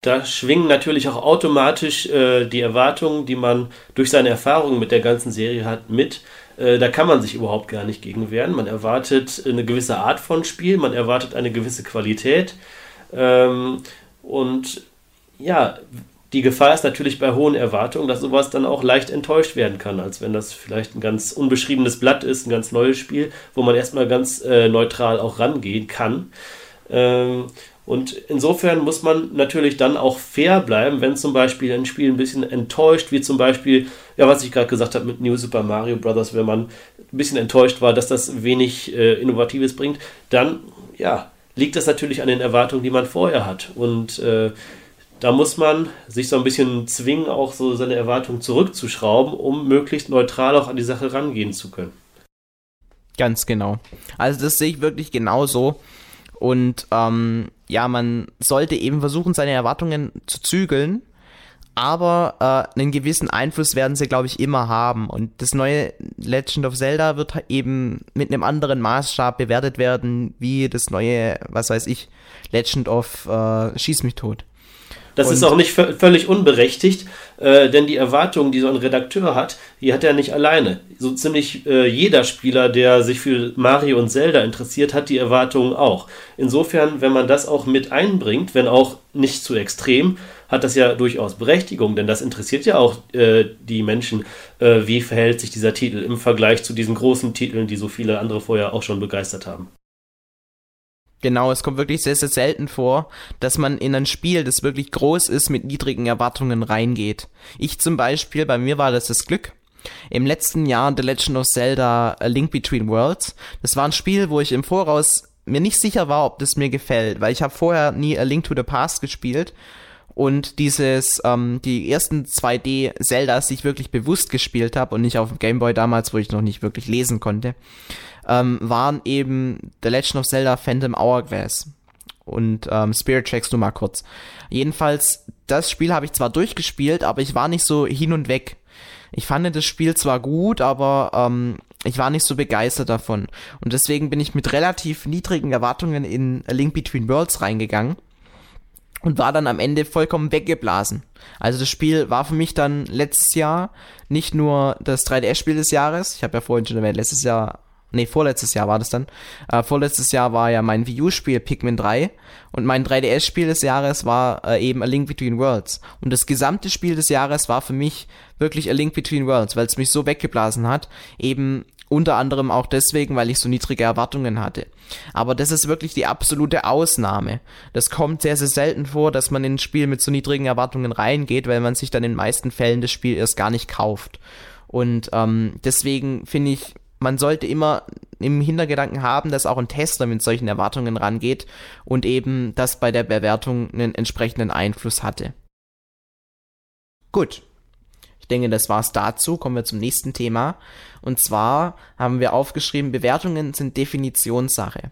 Da schwingen natürlich auch automatisch äh, die Erwartungen, die man durch seine Erfahrungen mit der ganzen Serie hat, mit. Äh, da kann man sich überhaupt gar nicht gegen wehren. Man erwartet eine gewisse Art von Spiel, man erwartet eine gewisse Qualität ähm, und ja, die Gefahr ist natürlich bei hohen Erwartungen, dass sowas dann auch leicht enttäuscht werden kann, als wenn das vielleicht ein ganz unbeschriebenes Blatt ist, ein ganz neues Spiel, wo man erstmal ganz äh, neutral auch rangehen kann. Ähm, und insofern muss man natürlich dann auch fair bleiben, wenn zum Beispiel ein Spiel ein bisschen enttäuscht, wie zum Beispiel, ja, was ich gerade gesagt habe mit New Super Mario Bros., wenn man ein bisschen enttäuscht war, dass das wenig äh, Innovatives bringt, dann, ja, liegt das natürlich an den Erwartungen, die man vorher hat. Und äh, da muss man sich so ein bisschen zwingen, auch so seine Erwartungen zurückzuschrauben, um möglichst neutral auch an die Sache rangehen zu können. Ganz genau. Also das sehe ich wirklich genauso. Und ähm, ja, man sollte eben versuchen, seine Erwartungen zu zügeln aber äh, einen gewissen Einfluss werden sie, glaube ich, immer haben. Und das neue Legend of Zelda wird eben mit einem anderen Maßstab bewertet werden, wie das neue, was weiß ich, Legend of äh, Schieß mich tot. Das und ist auch nicht völlig unberechtigt, äh, denn die Erwartungen, die so ein Redakteur hat, die hat er nicht alleine. So ziemlich äh, jeder Spieler, der sich für Mario und Zelda interessiert, hat die Erwartungen auch. Insofern, wenn man das auch mit einbringt, wenn auch nicht zu extrem, hat das ja durchaus Berechtigung, denn das interessiert ja auch äh, die Menschen, äh, wie verhält sich dieser Titel im Vergleich zu diesen großen Titeln, die so viele andere vorher auch schon begeistert haben. Genau, es kommt wirklich sehr, sehr selten vor, dass man in ein Spiel, das wirklich groß ist, mit niedrigen Erwartungen reingeht. Ich zum Beispiel, bei mir war das das Glück. Im letzten Jahr The Legend of Zelda A Link Between Worlds. Das war ein Spiel, wo ich im Voraus mir nicht sicher war, ob das mir gefällt, weil ich habe vorher nie A Link to the Past gespielt und dieses, ähm, die ersten 2D Zeldas, die ich wirklich bewusst gespielt habe und nicht auf dem Gameboy damals, wo ich noch nicht wirklich lesen konnte, ähm, waren eben The Legend of Zelda Phantom Hourglass. Und ähm, Spirit Checks nur mal kurz. Jedenfalls, das Spiel habe ich zwar durchgespielt, aber ich war nicht so hin und weg. Ich fand das Spiel zwar gut, aber ähm, ich war nicht so begeistert davon. Und deswegen bin ich mit relativ niedrigen Erwartungen in A Link Between Worlds reingegangen und war dann am Ende vollkommen weggeblasen. Also das Spiel war für mich dann letztes Jahr nicht nur das 3DS-Spiel des Jahres, ich habe ja vorhin schon erwähnt, letztes Jahr nee, vorletztes Jahr war das dann. Äh, vorletztes Jahr war ja mein Wii U-Spiel Pikmin 3 und mein 3DS-Spiel des Jahres war äh, eben A Link Between Worlds. Und das gesamte Spiel des Jahres war für mich wirklich A Link Between Worlds, weil es mich so weggeblasen hat, eben unter anderem auch deswegen, weil ich so niedrige Erwartungen hatte. Aber das ist wirklich die absolute Ausnahme. Das kommt sehr, sehr selten vor, dass man in ein Spiel mit so niedrigen Erwartungen reingeht, weil man sich dann in den meisten Fällen das Spiel erst gar nicht kauft. Und ähm, deswegen finde ich, man sollte immer im Hintergedanken haben, dass auch ein Tester mit solchen Erwartungen rangeht und eben das bei der Bewertung einen entsprechenden Einfluss hatte. Gut. Ich denke, das war's dazu. Kommen wir zum nächsten Thema. Und zwar haben wir aufgeschrieben, Bewertungen sind Definitionssache.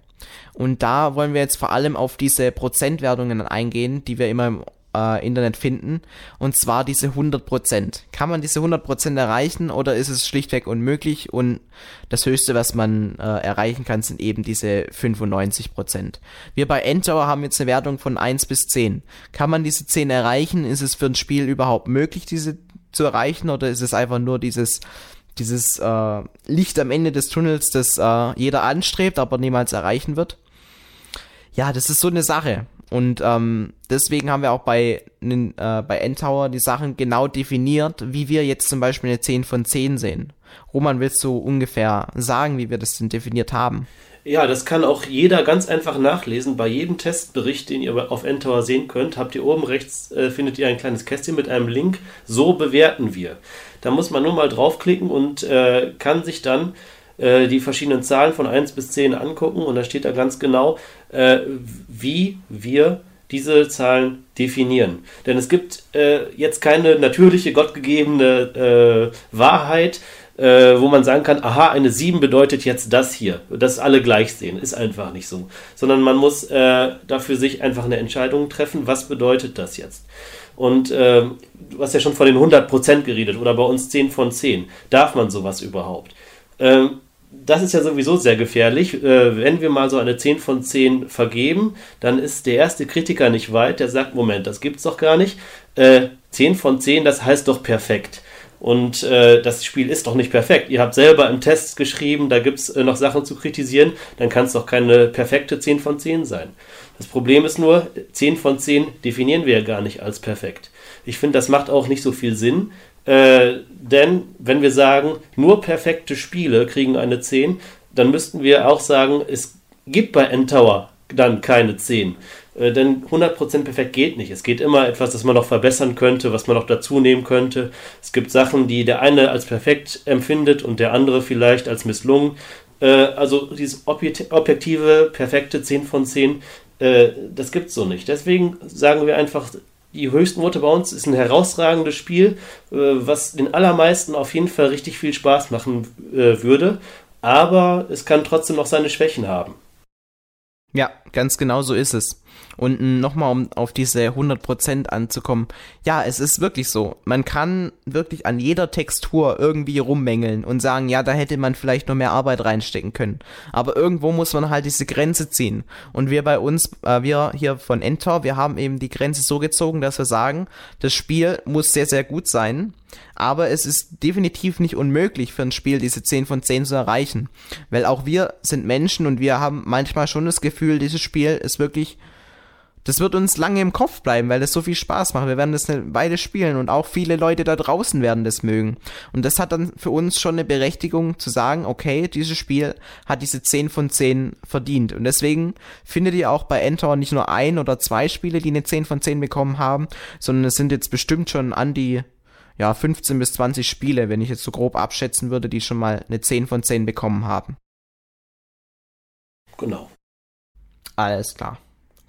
Und da wollen wir jetzt vor allem auf diese Prozentwertungen eingehen, die wir immer im äh, Internet finden. Und zwar diese 100%. Kann man diese 100% erreichen oder ist es schlichtweg unmöglich? Und das Höchste, was man äh, erreichen kann, sind eben diese 95%. Wir bei Endtower haben jetzt eine Wertung von 1 bis 10. Kann man diese 10 erreichen? Ist es für ein Spiel überhaupt möglich, diese zu erreichen? Oder ist es einfach nur dieses dieses äh, Licht am Ende des Tunnels, das äh, jeder anstrebt, aber niemals erreichen wird. Ja, das ist so eine Sache. Und ähm, deswegen haben wir auch bei, äh, bei Endtower die Sachen genau definiert, wie wir jetzt zum Beispiel eine 10 von 10 sehen. Roman, willst du ungefähr sagen, wie wir das denn definiert haben? Ja, das kann auch jeder ganz einfach nachlesen. Bei jedem Testbericht, den ihr auf Endtower sehen könnt, habt ihr oben rechts, äh, findet ihr ein kleines Kästchen mit einem Link. So bewerten wir. Da muss man nur mal draufklicken und äh, kann sich dann äh, die verschiedenen Zahlen von 1 bis 10 angucken und da steht da ganz genau, äh, wie wir diese Zahlen definieren. Denn es gibt äh, jetzt keine natürliche, gottgegebene äh, Wahrheit, äh, wo man sagen kann, aha, eine 7 bedeutet jetzt das hier, dass alle gleich sehen. Ist einfach nicht so. Sondern man muss äh, dafür sich einfach eine Entscheidung treffen, was bedeutet das jetzt. Und äh, du hast ja schon von den 100% geredet oder bei uns 10 von 10. Darf man sowas überhaupt? Ähm, das ist ja sowieso sehr gefährlich. Äh, wenn wir mal so eine 10 von 10 vergeben, dann ist der erste Kritiker nicht weit, der sagt, Moment, das gibt's doch gar nicht. Äh, 10 von 10, das heißt doch perfekt. Und äh, das Spiel ist doch nicht perfekt. Ihr habt selber im Test geschrieben, da gibt es äh, noch Sachen zu kritisieren, dann kann es doch keine perfekte 10 von 10 sein. Das Problem ist nur, 10 von 10 definieren wir ja gar nicht als perfekt. Ich finde, das macht auch nicht so viel Sinn, äh, denn wenn wir sagen, nur perfekte Spiele kriegen eine 10, dann müssten wir auch sagen, es gibt bei Endtower dann keine 10. Äh, denn 100% perfekt geht nicht. Es geht immer etwas, das man noch verbessern könnte, was man noch dazu nehmen könnte. Es gibt Sachen, die der eine als perfekt empfindet und der andere vielleicht als misslungen. Äh, also dieses objektive, perfekte 10 von 10, äh, das gibt es so nicht. Deswegen sagen wir einfach, die höchsten Worte bei uns ist ein herausragendes Spiel, was den allermeisten auf jeden Fall richtig viel Spaß machen würde. Aber es kann trotzdem noch seine Schwächen haben. Ja, ganz genau so ist es. Und nochmal, um auf diese 100% anzukommen. Ja, es ist wirklich so. Man kann wirklich an jeder Textur irgendwie rummängeln und sagen, ja, da hätte man vielleicht noch mehr Arbeit reinstecken können. Aber irgendwo muss man halt diese Grenze ziehen. Und wir bei uns, äh, wir hier von Entor, wir haben eben die Grenze so gezogen, dass wir sagen, das Spiel muss sehr, sehr gut sein. Aber es ist definitiv nicht unmöglich für ein Spiel, diese 10 von 10 zu erreichen. Weil auch wir sind Menschen und wir haben manchmal schon das Gefühl, dieses Spiel ist wirklich das wird uns lange im Kopf bleiben, weil das so viel Spaß macht. Wir werden das eine Weile spielen und auch viele Leute da draußen werden das mögen. Und das hat dann für uns schon eine Berechtigung zu sagen, okay, dieses Spiel hat diese 10 von 10 verdient. Und deswegen findet ihr auch bei Enter nicht nur ein oder zwei Spiele, die eine 10 von 10 bekommen haben, sondern es sind jetzt bestimmt schon an die ja, 15 bis 20 Spiele, wenn ich jetzt so grob abschätzen würde, die schon mal eine 10 von 10 bekommen haben. Genau. Alles klar.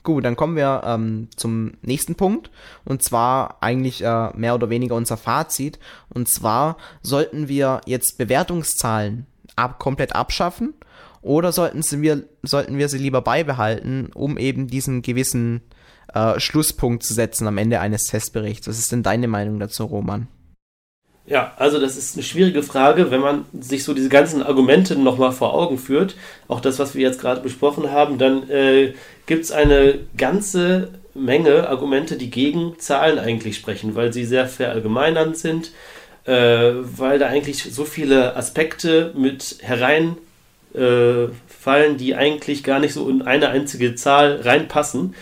Gut, dann kommen wir ähm, zum nächsten Punkt und zwar eigentlich äh, mehr oder weniger unser Fazit. Und zwar sollten wir jetzt Bewertungszahlen ab, komplett abschaffen oder sollten, sie wir, sollten wir sie lieber beibehalten, um eben diesen gewissen äh, Schlusspunkt zu setzen am Ende eines Testberichts. Was ist denn deine Meinung dazu, Roman? Ja, also das ist eine schwierige Frage, wenn man sich so diese ganzen Argumente nochmal vor Augen führt, auch das, was wir jetzt gerade besprochen haben, dann äh, gibt es eine ganze Menge Argumente, die gegen Zahlen eigentlich sprechen, weil sie sehr verallgemeinernd sind, äh, weil da eigentlich so viele Aspekte mit hereinfallen, äh, die eigentlich gar nicht so in eine einzige Zahl reinpassen.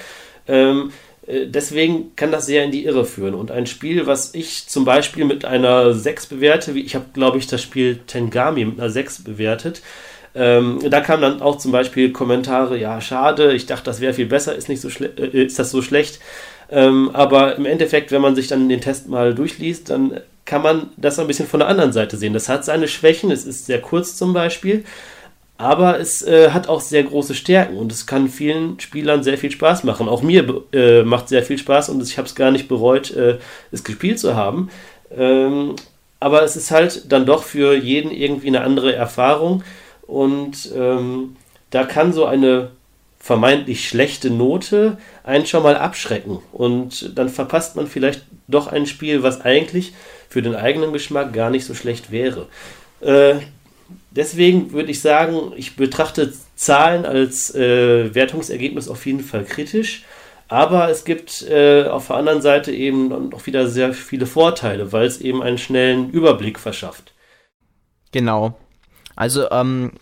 Ähm, äh, deswegen kann das sehr in die Irre führen. Und ein Spiel, was ich zum Beispiel mit einer 6 bewerte, wie ich habe, glaube ich, das Spiel Tengami mit einer 6 bewertet, ähm, da kamen dann auch zum Beispiel Kommentare, ja, schade, ich dachte, das wäre viel besser, ist, nicht so äh, ist das so schlecht. Ähm, aber im Endeffekt, wenn man sich dann den Test mal durchliest, dann kann man das ein bisschen von der anderen Seite sehen. Das hat seine Schwächen, es ist sehr kurz zum Beispiel, aber es äh, hat auch sehr große Stärken und es kann vielen Spielern sehr viel Spaß machen. Auch mir äh, macht sehr viel Spaß und ich habe es gar nicht bereut, äh, es gespielt zu haben. Ähm, aber es ist halt dann doch für jeden irgendwie eine andere Erfahrung und ähm, da kann so eine vermeintlich schlechte Note einen schon mal abschrecken. Und dann verpasst man vielleicht doch ein Spiel, was eigentlich für den eigenen Geschmack gar nicht so schlecht wäre. Äh, deswegen würde ich sagen, ich betrachte Zahlen als äh, Wertungsergebnis auf jeden Fall kritisch. Aber es gibt äh, auf der anderen Seite eben noch wieder sehr viele Vorteile, weil es eben einen schnellen Überblick verschafft. Genau. Also ähm,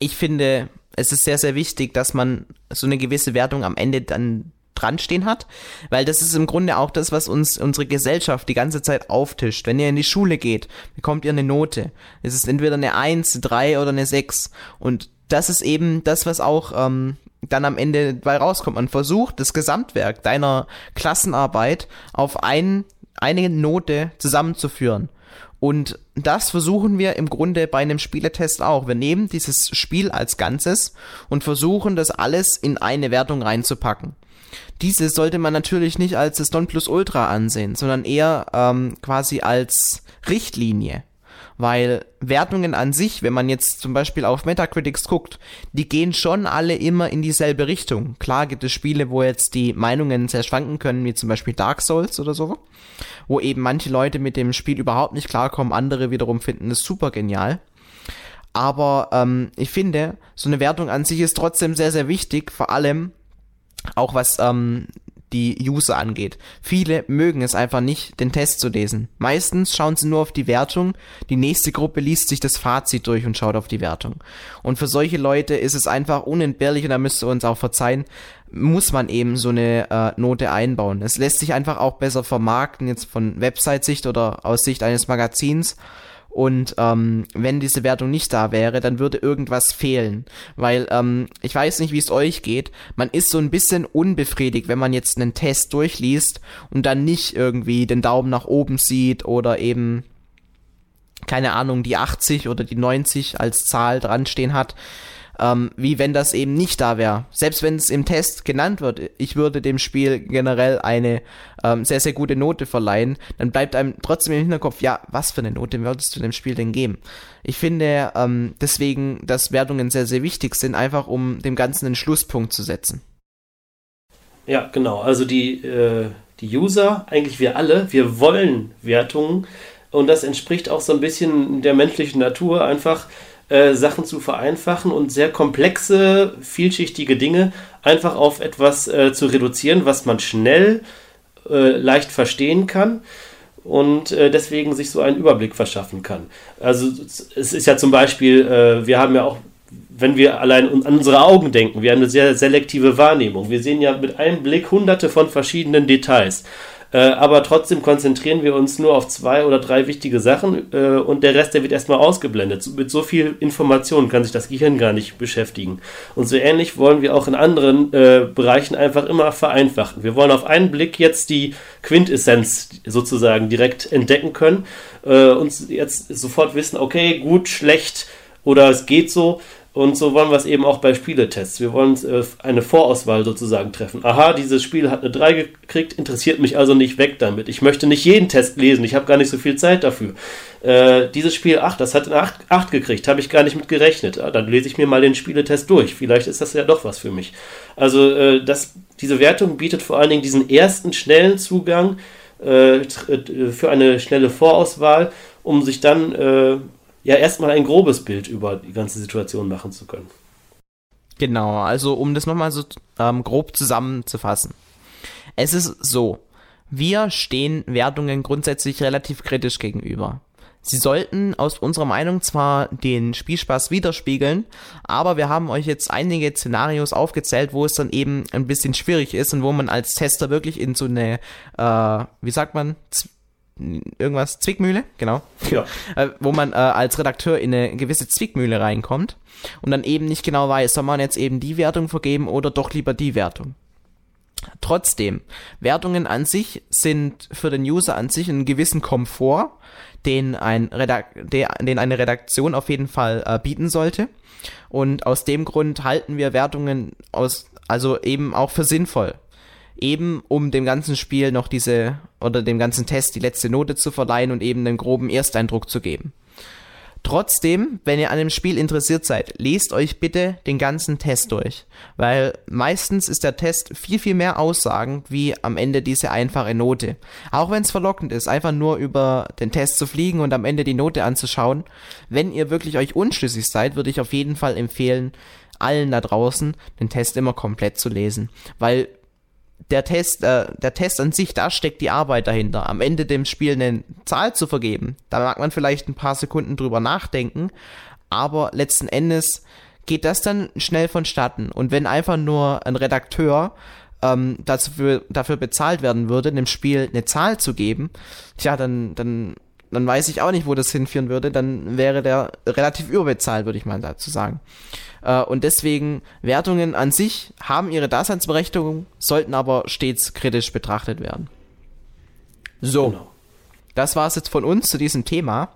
ich finde, es ist sehr, sehr wichtig, dass man so eine gewisse Wertung am Ende dann dran stehen hat, weil das ist im Grunde auch das, was uns unsere Gesellschaft die ganze Zeit auftischt. Wenn ihr in die Schule geht, bekommt ihr eine Note. Es ist entweder eine 1, 3 oder eine 6 und das ist eben das, was auch ähm, dann am Ende bei rauskommt. Man versucht, das Gesamtwerk deiner Klassenarbeit auf ein, eine Note zusammenzuführen. Und das versuchen wir im Grunde bei einem Spieletest auch. Wir nehmen dieses Spiel als Ganzes und versuchen das alles in eine Wertung reinzupacken. Diese sollte man natürlich nicht als das Nonplusultra ansehen, sondern eher ähm, quasi als Richtlinie weil Wertungen an sich, wenn man jetzt zum Beispiel auf Metacritics guckt, die gehen schon alle immer in dieselbe Richtung. Klar gibt es Spiele, wo jetzt die Meinungen sehr schwanken können, wie zum Beispiel Dark Souls oder so, wo eben manche Leute mit dem Spiel überhaupt nicht klarkommen, andere wiederum finden es super genial. Aber ähm, ich finde, so eine Wertung an sich ist trotzdem sehr, sehr wichtig, vor allem auch was ähm, die User angeht. Viele mögen es einfach nicht, den Test zu lesen. Meistens schauen sie nur auf die Wertung, die nächste Gruppe liest sich das Fazit durch und schaut auf die Wertung. Und für solche Leute ist es einfach unentbehrlich und da müsst ihr uns auch verzeihen, muss man eben so eine äh, Note einbauen. Es lässt sich einfach auch besser vermarkten, jetzt von Website-Sicht oder aus Sicht eines Magazins. Und ähm, wenn diese Wertung nicht da wäre, dann würde irgendwas fehlen. Weil ähm, ich weiß nicht, wie es euch geht. Man ist so ein bisschen unbefriedigt, wenn man jetzt einen Test durchliest und dann nicht irgendwie den Daumen nach oben sieht oder eben keine Ahnung, die 80 oder die 90 als Zahl dran stehen hat ähm, wie wenn das eben nicht da wäre. Selbst wenn es im Test genannt wird, ich würde dem Spiel generell eine ähm, sehr, sehr gute Note verleihen, dann bleibt einem trotzdem im Hinterkopf, ja, was für eine Note würdest du dem Spiel denn geben? Ich finde ähm, deswegen, dass Wertungen sehr, sehr wichtig sind, einfach um dem Ganzen einen Schlusspunkt zu setzen. Ja, genau. Also die, äh, die User, eigentlich wir alle, wir wollen Wertungen und das entspricht auch so ein bisschen der menschlichen Natur, einfach äh, Sachen zu vereinfachen und sehr komplexe, vielschichtige Dinge einfach auf etwas äh, zu reduzieren, was man schnell, äh, leicht verstehen kann und äh, deswegen sich so einen Überblick verschaffen kann. Also es ist ja zum Beispiel, äh, wir haben ja auch, wenn wir allein an unsere Augen denken, wir haben eine sehr selektive Wahrnehmung. Wir sehen ja mit einem Blick hunderte von verschiedenen Details. Äh, aber trotzdem konzentrieren wir uns nur auf zwei oder drei wichtige Sachen äh, und der Rest, der wird erstmal ausgeblendet. Mit so viel Information kann sich das Gehirn gar nicht beschäftigen. Und so ähnlich wollen wir auch in anderen äh, Bereichen einfach immer vereinfachen. Wir wollen auf einen Blick jetzt die Quintessenz sozusagen direkt entdecken können äh, und jetzt sofort wissen, okay, gut, schlecht oder es geht so und so wollen wir es eben auch bei Spieletests. Wir wollen äh, eine Vorauswahl sozusagen treffen. Aha, dieses Spiel hat eine 3 gekriegt, interessiert mich also nicht weg damit. Ich möchte nicht jeden Test lesen, ich habe gar nicht so viel Zeit dafür. Äh, dieses Spiel, ach, das hat eine 8, 8 gekriegt, habe ich gar nicht mit gerechnet. Ah, dann lese ich mir mal den Spieletest durch. Vielleicht ist das ja doch was für mich. Also äh, das, diese Wertung bietet vor allen Dingen diesen ersten schnellen Zugang äh, äh, für eine schnelle Vorauswahl, um sich dann äh, ja erstmal ein grobes Bild über die ganze Situation machen zu können. Genau, also um das nochmal so ähm, grob zusammenzufassen. Es ist so, wir stehen Wertungen grundsätzlich relativ kritisch gegenüber. Sie sollten aus unserer Meinung zwar den Spielspaß widerspiegeln, aber wir haben euch jetzt einige Szenarios aufgezählt, wo es dann eben ein bisschen schwierig ist und wo man als Tester wirklich in so eine, äh, wie sagt man, irgendwas, Zwickmühle, genau. Ja. Äh, wo man äh, als Redakteur in eine gewisse Zwickmühle reinkommt und dann eben nicht genau weiß, soll man jetzt eben die Wertung vergeben oder doch lieber die Wertung. Trotzdem, Wertungen an sich sind für den User an sich einen gewissen Komfort, den, ein Redak der, den eine Redaktion auf jeden Fall äh, bieten sollte. Und aus dem Grund halten wir Wertungen aus, also eben auch für sinnvoll eben um dem ganzen Spiel noch diese oder dem ganzen Test die letzte Note zu verleihen und eben den groben Ersteindruck zu geben. Trotzdem, wenn ihr an dem Spiel interessiert seid, lest euch bitte den ganzen Test durch, weil meistens ist der Test viel, viel mehr aussagend wie am Ende diese einfache Note. Auch wenn es verlockend ist, einfach nur über den Test zu fliegen und am Ende die Note anzuschauen. Wenn ihr wirklich euch unschlüssig seid, würde ich auf jeden Fall empfehlen, allen da draußen den Test immer komplett zu lesen, weil der Test, äh, der Test an sich, da steckt die Arbeit dahinter. Am Ende dem Spiel eine Zahl zu vergeben, da mag man vielleicht ein paar Sekunden drüber nachdenken, aber letzten Endes geht das dann schnell vonstatten. Und wenn einfach nur ein Redakteur ähm, dafür, dafür bezahlt werden würde, dem Spiel eine Zahl zu geben, tja, dann, dann, dann weiß ich auch nicht, wo das hinführen würde. Dann wäre der relativ überbezahlt, würde ich mal dazu sagen. Äh, und deswegen Wertungen an sich haben ihre Daseinsberechtigung, sollten aber stets kritisch betrachtet werden. So, genau. das war es jetzt von uns zu diesem Thema.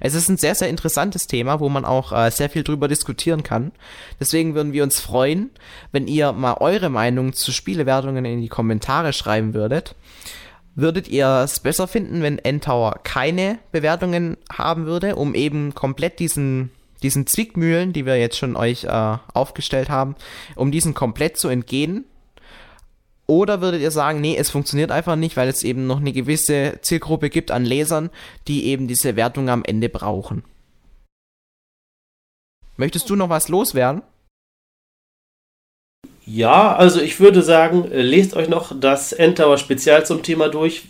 Es ist ein sehr, sehr interessantes Thema, wo man auch äh, sehr viel drüber diskutieren kann. Deswegen würden wir uns freuen, wenn ihr mal eure Meinung zu Spielewertungen in die Kommentare schreiben würdet. Würdet ihr es besser finden, wenn N-Tower keine Bewertungen haben würde, um eben komplett diesen diesen Zwickmühlen, die wir jetzt schon euch äh, aufgestellt haben, um diesen komplett zu entgehen? Oder würdet ihr sagen, nee, es funktioniert einfach nicht, weil es eben noch eine gewisse Zielgruppe gibt an Lesern, die eben diese Wertung am Ende brauchen? Möchtest du noch was loswerden? Ja, also ich würde sagen, äh, lest euch noch das Endtower Spezial zum Thema durch.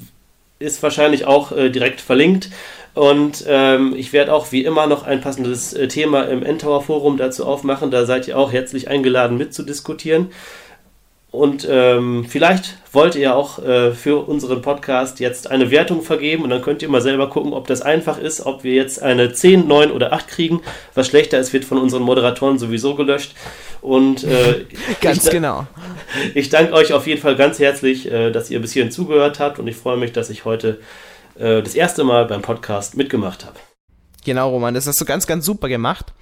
Ist wahrscheinlich auch äh, direkt verlinkt. Und ähm, ich werde auch wie immer noch ein passendes äh, Thema im Endtower Forum dazu aufmachen. Da seid ihr auch herzlich eingeladen mitzudiskutieren. Und ähm, vielleicht wollt ihr auch äh, für unseren Podcast jetzt eine Wertung vergeben und dann könnt ihr mal selber gucken, ob das einfach ist, ob wir jetzt eine 10, 9 oder 8 kriegen. Was schlechter ist, wird von unseren Moderatoren sowieso gelöscht. Und äh, ganz ich, genau. Ich danke euch auf jeden Fall ganz herzlich, äh, dass ihr bis hierhin zugehört habt und ich freue mich, dass ich heute äh, das erste Mal beim Podcast mitgemacht habe. Genau, Roman, das hast du ganz, ganz super gemacht.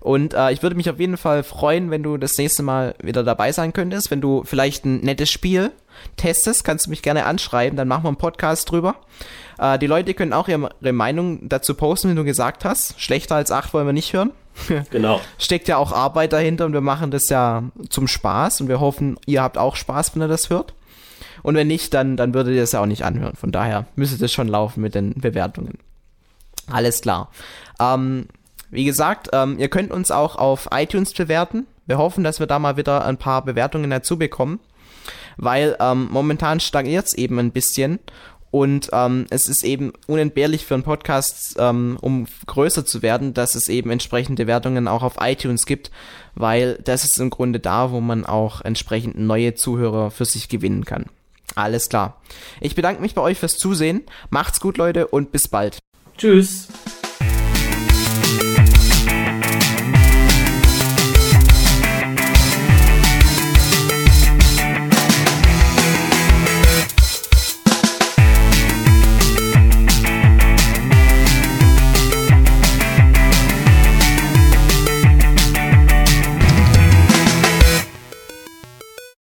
Und äh, ich würde mich auf jeden Fall freuen, wenn du das nächste Mal wieder dabei sein könntest. Wenn du vielleicht ein nettes Spiel testest, kannst du mich gerne anschreiben, dann machen wir einen Podcast drüber. Äh, die Leute können auch ihre Meinung dazu posten, wie du gesagt hast. Schlechter als acht wollen wir nicht hören. Genau. Steckt ja auch Arbeit dahinter und wir machen das ja zum Spaß und wir hoffen, ihr habt auch Spaß, wenn ihr das hört. Und wenn nicht, dann, dann würdet ihr es ja auch nicht anhören. Von daher müsste es schon laufen mit den Bewertungen. Alles klar. Ähm, wie gesagt, ähm, ihr könnt uns auch auf iTunes bewerten. Wir hoffen, dass wir da mal wieder ein paar Bewertungen dazu bekommen, weil ähm, momentan stagniert es eben ein bisschen und ähm, es ist eben unentbehrlich für einen Podcast, ähm, um größer zu werden, dass es eben entsprechende Wertungen auch auf iTunes gibt, weil das ist im Grunde da, wo man auch entsprechend neue Zuhörer für sich gewinnen kann. Alles klar. Ich bedanke mich bei euch fürs Zusehen. Macht's gut, Leute, und bis bald. Tschüss.